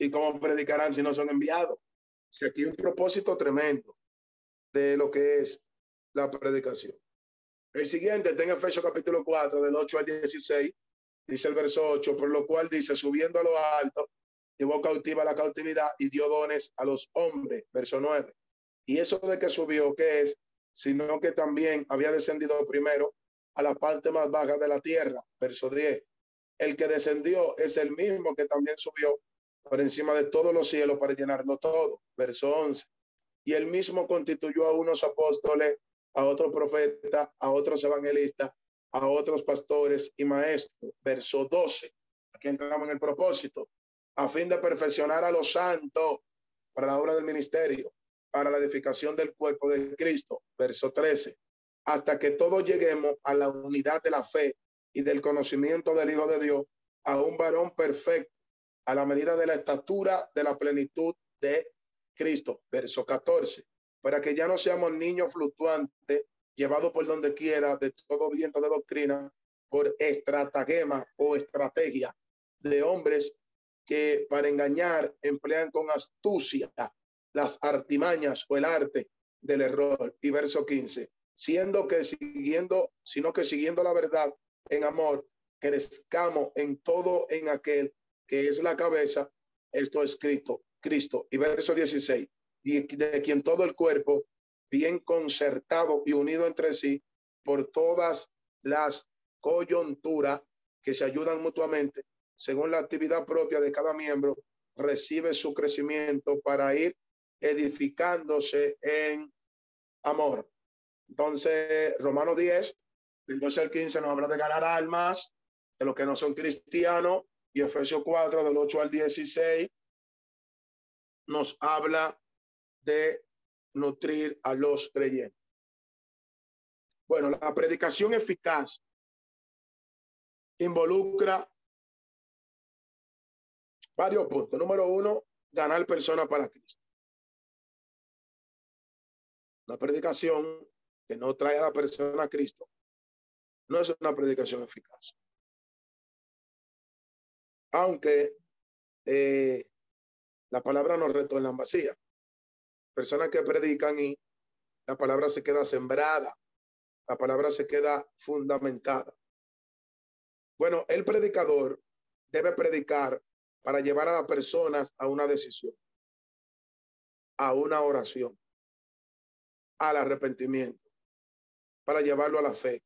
Y cómo predicarán si no son enviados. Si aquí hay un propósito tremendo de lo que es la predicación. El siguiente está en Efesios capítulo 4, del 8 al 16, dice el verso 8, por lo cual dice, subiendo a lo alto, llevó cautiva la cautividad y dio dones a los hombres, verso 9. Y eso de que subió, ¿qué es? Sino que también había descendido primero a la parte más baja de la tierra, verso 10. El que descendió es el mismo que también subió por encima de todos los cielos para llenarlo todo, verso 11. Y él mismo constituyó a unos apóstoles, a otros profetas, a otros evangelistas, a otros pastores y maestros. Verso 12. Aquí entramos en el propósito. A fin de perfeccionar a los santos para la obra del ministerio, para la edificación del cuerpo de Cristo. Verso 13. Hasta que todos lleguemos a la unidad de la fe y del conocimiento del Hijo de Dios, a un varón perfecto, a la medida de la estatura de la plenitud de Cristo. Verso 14 para que ya no seamos niños fluctuantes, llevados por donde quiera de todo viento de doctrina, por estratagema o estrategia de hombres que para engañar emplean con astucia las artimañas o el arte del error. Y verso 15, siendo que siguiendo, sino que siguiendo la verdad en amor, crezcamos en todo en aquel que es la cabeza, esto escrito, Cristo. Y verso 16, y de quien todo el cuerpo, bien concertado y unido entre sí por todas las coyunturas que se ayudan mutuamente, según la actividad propia de cada miembro, recibe su crecimiento para ir edificándose en amor. Entonces, Romano 10, del 12 al 15 nos habla de ganar almas de los que no son cristianos y Efesios 4, del 8 al 16, nos habla de nutrir a los creyentes. Bueno, la predicación eficaz involucra varios puntos. Número uno, ganar personas para Cristo. La predicación que no trae a la persona a Cristo, no es una predicación eficaz. Aunque eh, la palabra no retorna vacía. Personas que predican y la palabra se queda sembrada, la palabra se queda fundamentada. Bueno, el predicador debe predicar para llevar a las personas a una decisión, a una oración, al arrepentimiento, para llevarlo a la fe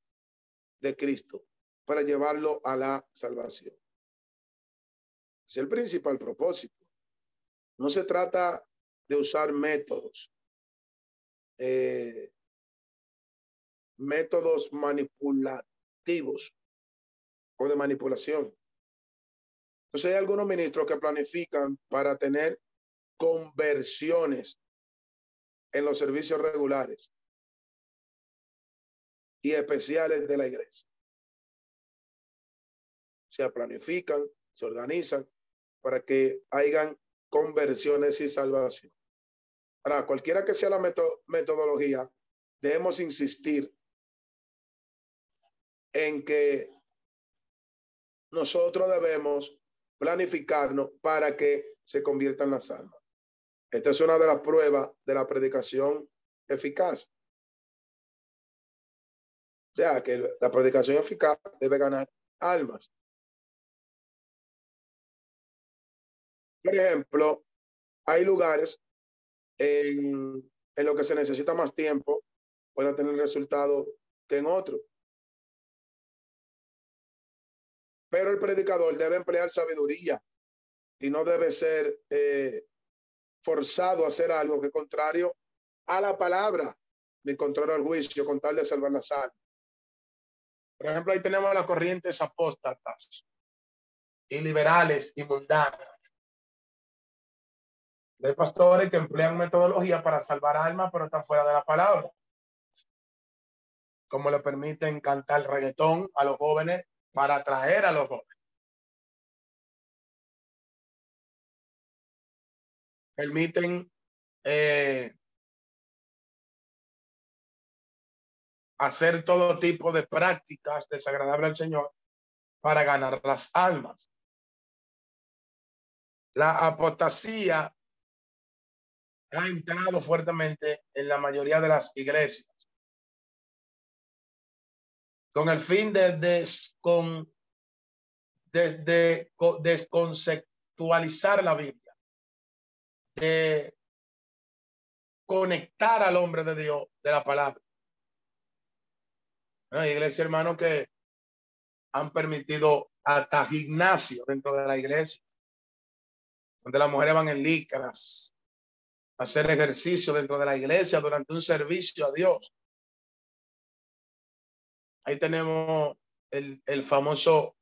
de Cristo, para llevarlo a la salvación. Es el principal propósito. No se trata de usar métodos, eh, métodos manipulativos o de manipulación. Entonces hay algunos ministros que planifican para tener conversiones en los servicios regulares y especiales de la iglesia. Se planifican, se organizan para que hayan conversiones y salvación. Para cualquiera que sea la metodología, debemos insistir en que nosotros debemos planificarnos para que se conviertan las almas. Esta es una de las pruebas de la predicación eficaz. O sea, que la predicación eficaz debe ganar almas. Por ejemplo, hay lugares en, en lo que se necesita más tiempo para tener resultado que en otro. Pero el predicador debe emplear sabiduría y no debe ser eh, forzado a hacer algo que contrario a la palabra, ni contrario al juicio, con tal de salvar la sal. Por ejemplo, ahí tenemos las corrientes apóstatas y liberales y mundanas. Hay pastores que emplean metodología para salvar almas, pero están fuera de la palabra. Como le permiten cantar reggaetón a los jóvenes para atraer a los jóvenes. Permiten eh, hacer todo tipo de prácticas desagradables al Señor para ganar las almas. La apostasía ha entrado fuertemente en la mayoría de las iglesias con el fin de, desconceptualizar la Biblia, de conectar al hombre de Dios de la palabra. Hay iglesia, hermano, que han permitido hasta gimnasio dentro de la iglesia, donde las mujeres van en licras, hacer ejercicio dentro de la iglesia durante un servicio a Dios. Ahí tenemos el, el famoso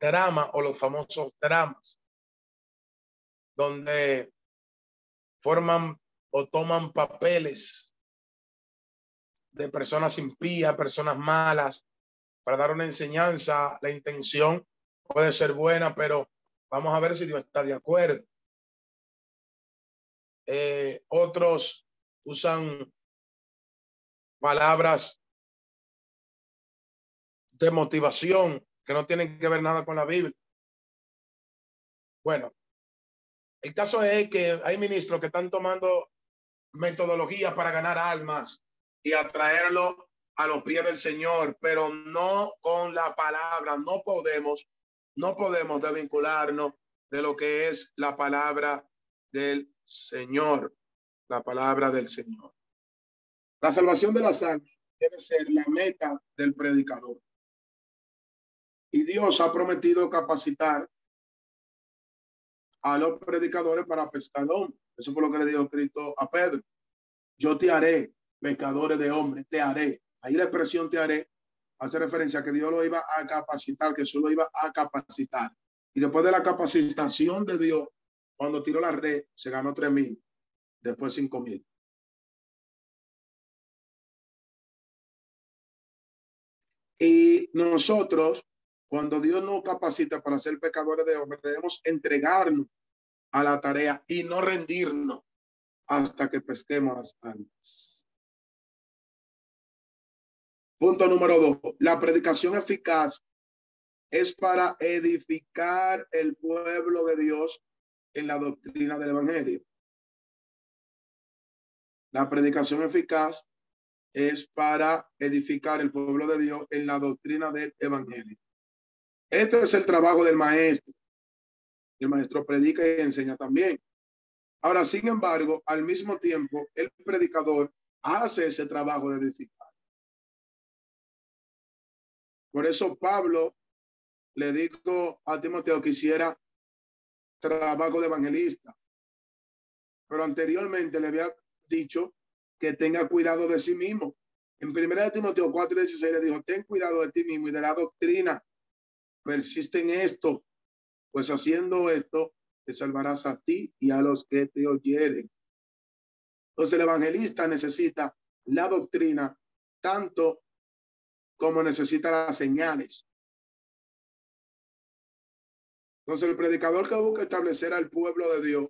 drama o los famosos dramas, donde forman o toman papeles de personas impías, personas malas, para dar una enseñanza. La intención puede ser buena, pero vamos a ver si Dios está de acuerdo. Eh, otros usan palabras de motivación que no tienen que ver nada con la Biblia. Bueno, el caso es que hay ministros que están tomando metodologías para ganar almas y atraerlo a los pies del Señor, pero no con la palabra. No podemos, no podemos desvincularnos de lo que es la palabra del Señor, la palabra del Señor. La salvación de las almas debe ser la meta del predicador. Y Dios ha prometido capacitar a los predicadores para pescar hombres. Eso fue lo que le dijo Cristo a Pedro. Yo te haré pescadores de hombres, te haré. Ahí la expresión te haré hace referencia a que Dios lo iba a capacitar, que solo iba a capacitar. Y después de la capacitación de Dios, cuando tiró la red, se ganó tres mil, después cinco mil. Y nosotros cuando Dios nos capacita para ser pecadores de hombres, debemos entregarnos a la tarea y no rendirnos hasta que pesquemos las almas. Punto número dos, la predicación eficaz es para edificar el pueblo de Dios en la doctrina del Evangelio. La predicación eficaz es para edificar el pueblo de Dios en la doctrina del Evangelio. Este es el trabajo del maestro. El maestro predica y enseña también. Ahora, sin embargo, al mismo tiempo, el predicador hace ese trabajo de edificar. Por eso Pablo le dijo a Timoteo que hiciera trabajo de evangelista. Pero anteriormente le había dicho que tenga cuidado de sí mismo. En primera de Timoteo 4:16 le dijo, ten cuidado de ti mismo y de la doctrina. Persiste en esto, pues haciendo esto te salvarás a ti y a los que te oyeren. Entonces el evangelista necesita la doctrina tanto como necesita las señales. Entonces el predicador que busca establecer al pueblo de Dios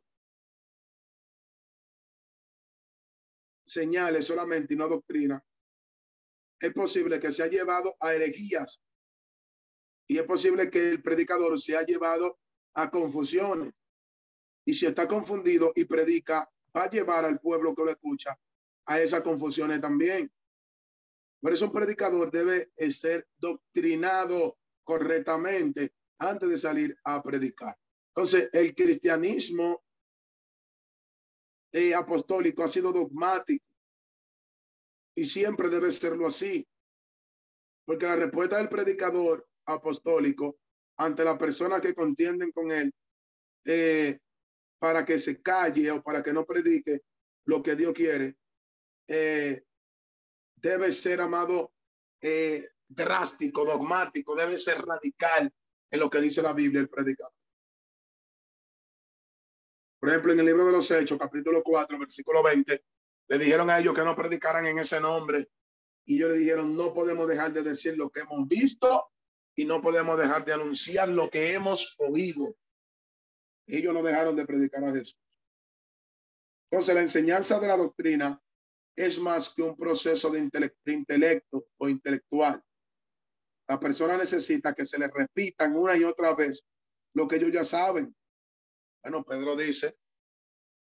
señales solamente y no doctrina, es posible que se ha llevado a herejías y es posible que el predicador se ha llevado a confusiones. Y si está confundido y predica, va a llevar al pueblo que lo escucha a esas confusiones también. Por eso un predicador debe ser doctrinado correctamente antes de salir a predicar. Entonces, el cristianismo eh, apostólico ha sido dogmático y siempre debe serlo así. Porque la respuesta del predicador apostólico ante la persona que contienden con él eh, para que se calle o para que no predique lo que Dios quiere, eh, debe ser amado drástico, dogmático, debe ser radical en lo que dice la Biblia el predicador. Por ejemplo, en el libro de los Hechos, capítulo 4, versículo 20, le dijeron a ellos que no predicaran en ese nombre. Y ellos le dijeron, no podemos dejar de decir lo que hemos visto y no podemos dejar de anunciar lo que hemos oído. Ellos no dejaron de predicar a Jesús. Entonces, la enseñanza de la doctrina es más que un proceso de, intelecto o intelectual. La persona necesita que se le repitan una y otra vez lo que ellos ya saben. Bueno, Pedro dice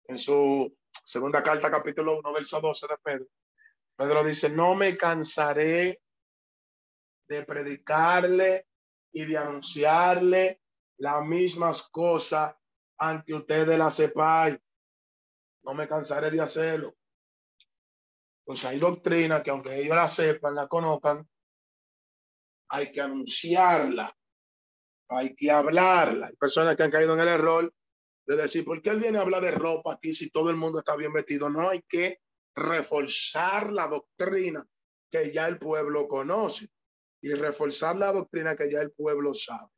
en su segunda carta, capítulo 1, verso 12 de Pedro. Pedro dice, no me cansaré de predicarle y de anunciarle las mismas cosas aunque ustedes la sepáis. No me cansaré de hacerlo. Pues hay doctrina que aunque ellos la sepan, la conozcan, hay que anunciarla, hay que hablarla. Hay personas que han caído en el error de decir, ¿por qué él viene a hablar de ropa aquí si todo el mundo está bien vestido? No, hay que reforzar la doctrina que ya el pueblo conoce y reforzar la doctrina que ya el pueblo sabe.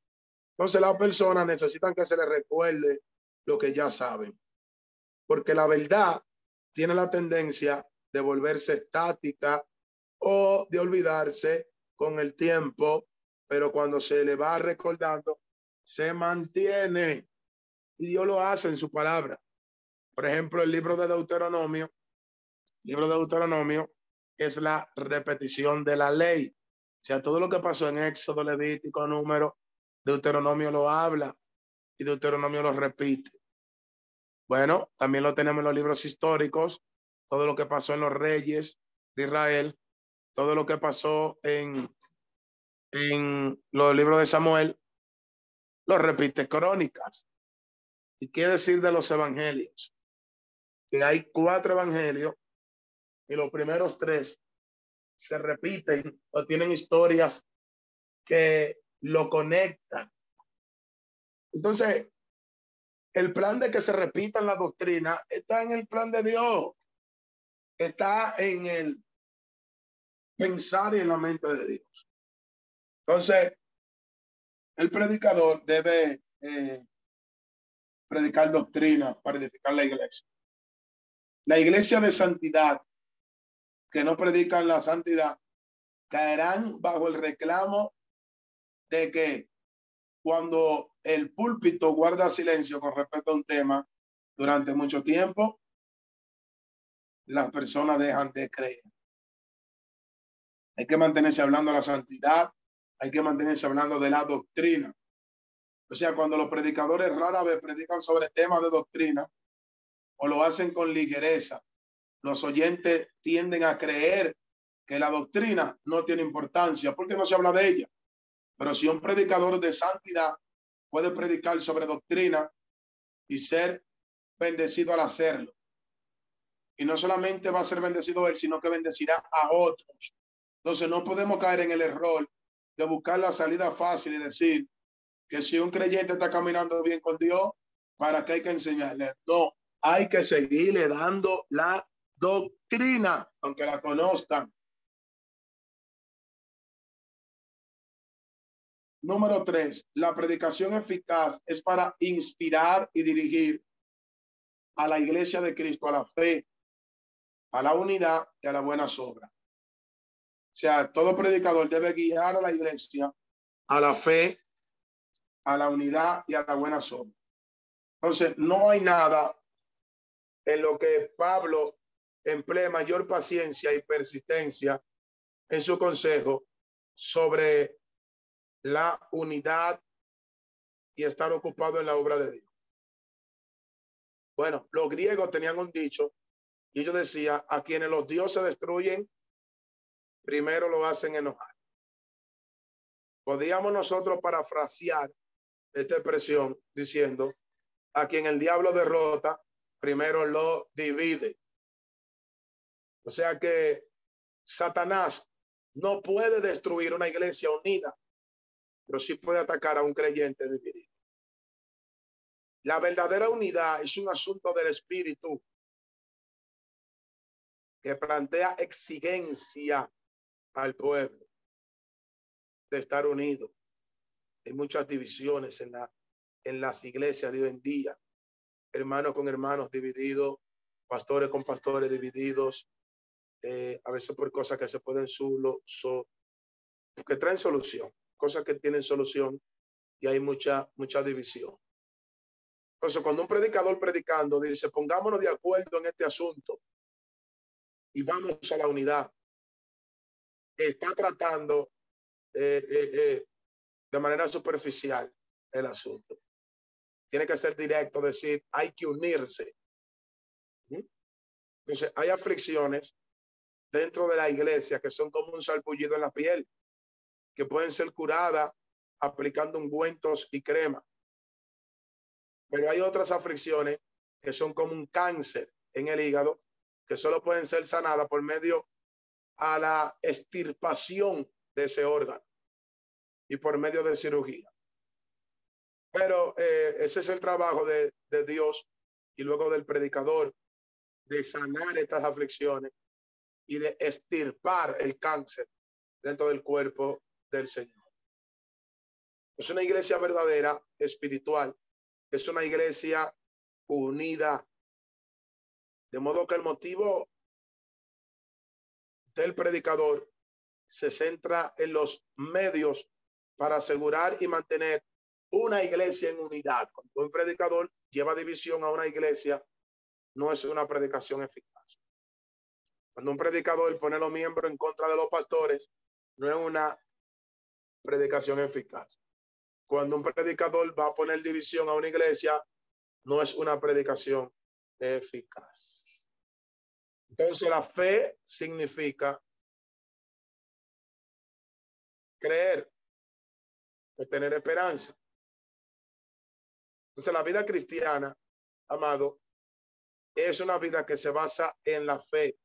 Entonces las personas necesitan que se les recuerde lo que ya saben, porque la verdad tiene la tendencia de volverse estática o de olvidarse con el tiempo, pero cuando se le va recordando, se mantiene y Dios lo hace en su palabra. Por ejemplo, el libro de Deuteronomio, libro de Deuteronomio es la repetición de la ley. O sea, todo lo que pasó en Éxodo, Levítico, Número, Deuteronomio lo habla y Deuteronomio lo repite. Bueno, también lo tenemos en los libros históricos, todo lo que pasó en los reyes de Israel, todo lo que pasó en, en los libros de Samuel, lo repite crónicas. ¿Y qué decir de los evangelios? Que hay cuatro evangelios y los primeros tres se repiten o tienen historias que lo conectan. Entonces, el plan de que se repitan la doctrina está en el plan de Dios, está en el pensar en la mente de Dios. Entonces, el predicador debe eh, predicar doctrina para edificar la iglesia. La iglesia de santidad que no predican la santidad caerán bajo el reclamo de que cuando el púlpito guarda silencio con respecto a un tema durante mucho tiempo, las personas dejan de creer. Hay que mantenerse hablando de la santidad, hay que mantenerse hablando de la doctrina. O sea, cuando los predicadores rara vez predican sobre temas de doctrina o lo hacen con ligereza, los oyentes tienden a creer que la doctrina no tiene importancia porque no se habla de ella. Pero si un predicador de santidad puede predicar sobre doctrina y ser bendecido al hacerlo, y no solamente va a ser bendecido él, sino que bendecirá a otros. Entonces no podemos caer en el error de buscar la salida fácil y decir que si un creyente está caminando bien con Dios, ¿para qué hay que enseñarle? No, hay que seguirle dando la doctrina, aunque la conozcan. Número tres, la predicación eficaz es para inspirar y dirigir a la iglesia de Cristo, a la fe, a la unidad y a la buena obras. O sea, todo predicador debe guiar a la iglesia a la fe, a la unidad y a la buena obras. Entonces, no hay nada en lo que Pablo emplee mayor paciencia y persistencia en su consejo sobre la unidad y estar ocupado en la obra de Dios. Bueno, los griegos tenían un dicho y ellos decían, a quienes los dioses destruyen, primero lo hacen enojar. Podíamos nosotros parafrasear esta expresión diciendo, a quien el diablo derrota, primero lo divide. O sea que Satanás no puede destruir una iglesia unida, pero sí puede atacar a un creyente dividido. La verdadera unidad es un asunto del espíritu que plantea exigencia al pueblo de estar unido. Hay muchas divisiones en, la, en las iglesias de hoy en día, hermanos con hermanos divididos, pastores con pastores divididos, eh, a veces por cosas que se pueden solo, que traen solución, cosas que tienen solución y hay mucha, mucha división. Entonces, cuando un predicador predicando dice, pongámonos de acuerdo en este asunto y vamos a la unidad, está tratando eh, eh, de manera superficial el asunto. Tiene que ser directo, decir, hay que unirse. Entonces, hay aflicciones dentro de la iglesia que son como un salpullido en la piel, que pueden ser curadas aplicando ungüentos y crema. Pero hay otras aflicciones que son como un cáncer en el hígado, que solo pueden ser sanadas por medio a la extirpación de ese órgano y por medio de cirugía. Pero eh, ese es el trabajo de, de Dios y luego del predicador de sanar estas aflicciones y de extirpar el cáncer dentro del cuerpo del Señor. Es una iglesia verdadera, espiritual. Es una iglesia unida. De modo que el motivo del predicador se centra en los medios para asegurar y mantener una iglesia en unidad. Cuando un predicador lleva división a una iglesia, no es una predicación eficaz. Cuando un predicador pone los miembros en contra de los pastores, no es una predicación eficaz. Cuando un predicador va a poner división a una iglesia, no es una predicación eficaz. Entonces la fe significa creer, tener esperanza. Entonces la vida cristiana, amado, es una vida que se basa en la fe.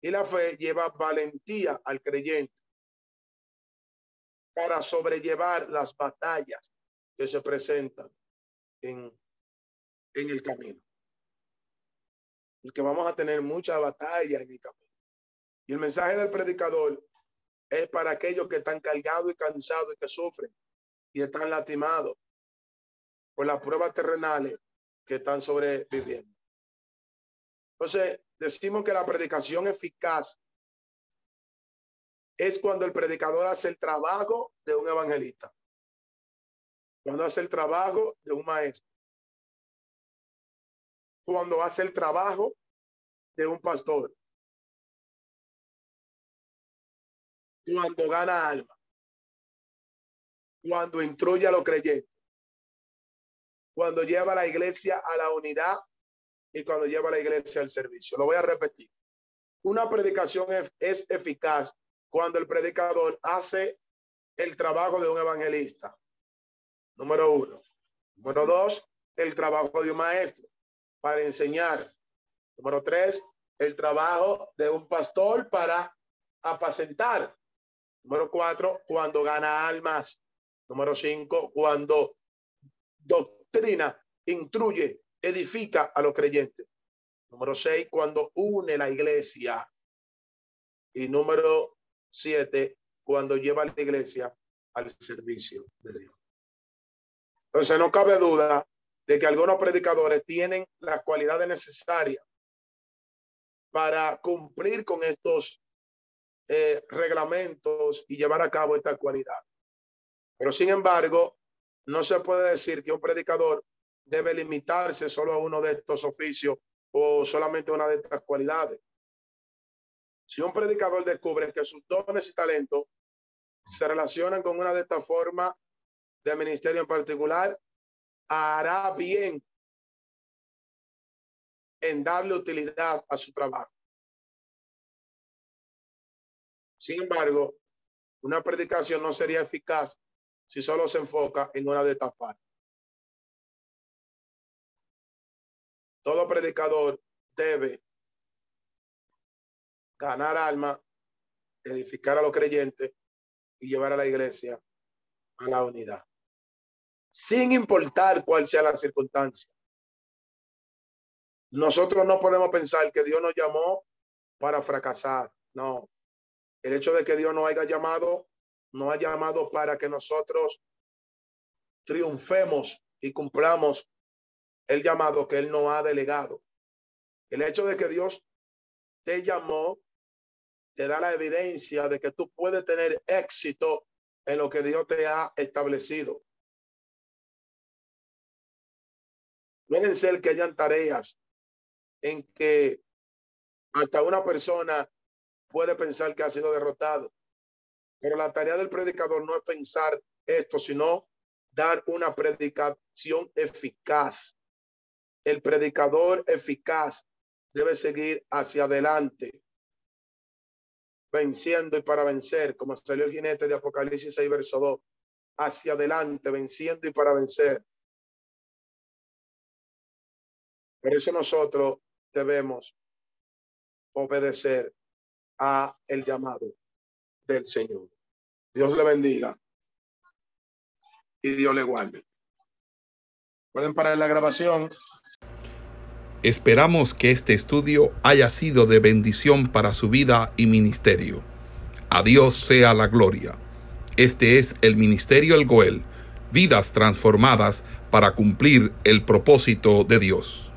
Y la fe lleva valentía al creyente para sobrellevar las batallas que se presentan en, en el camino. Que vamos a tener muchas batallas en el camino. Y el mensaje del predicador es para aquellos que están cargados y cansados y que sufren y están lastimados por las pruebas terrenales que están sobreviviendo. Entonces, decimos que la predicación eficaz es cuando el predicador hace el trabajo de un evangelista, cuando hace el trabajo de un maestro, cuando hace el trabajo de un pastor, cuando gana alma, cuando instruye a los creyentes, cuando lleva la iglesia a la unidad y cuando lleva la iglesia al servicio. Lo voy a repetir. Una predicación es, eficaz cuando el predicador hace el trabajo de un evangelista. Número uno. Número dos, el trabajo de un maestro para enseñar. Número tres, el trabajo de un pastor para apacentar. Número cuatro, cuando gana almas. Número cinco, cuando doctrina, instruye, edifica a los creyentes. Número seis, cuando une la iglesia. Y número siete, cuando lleva la iglesia al servicio de Dios. Entonces no cabe duda de que algunos predicadores tienen las cualidades necesarias para cumplir con estos eh, reglamentos y llevar a cabo esta cualidad. Pero sin embargo, no se puede decir que un predicador debe limitarse solo a uno de estos oficios o solamente una de estas cualidades. Si un predicador descubre que sus dones y talentos se relacionan con una de estas formas de ministerio en particular, hará bien en darle utilidad a su trabajo. Sin embargo, una predicación no sería eficaz si solo se enfoca en una de estas partes. Todo predicador debe ganar alma, edificar a los creyentes y llevar a la iglesia a la unidad, sin importar cuál sea la circunstancia. Nosotros no podemos pensar que Dios nos llamó para fracasar. No. El hecho de que Dios nos haya llamado, nos ha llamado para que nosotros triunfemos y cumplamos el llamado que Él nos ha delegado. El hecho de que Dios te llamó te da la evidencia de que tú puedes tener éxito en lo que Dios te ha establecido. Pueden ser que hayan tareas en que hasta una persona puede pensar que ha sido derrotado. Pero la tarea del predicador no es pensar esto, sino dar una predicación eficaz. El predicador eficaz debe seguir hacia adelante, venciendo y para vencer, como salió el jinete de Apocalipsis 6, verso 2, hacia adelante, venciendo y para vencer. Por eso nosotros debemos obedecer a el llamado del Señor. Dios le bendiga y Dios le guarde. Pueden parar la grabación. Esperamos que este estudio haya sido de bendición para su vida y ministerio. A Dios sea la gloria. Este es el Ministerio El Goel, vidas transformadas para cumplir el propósito de Dios.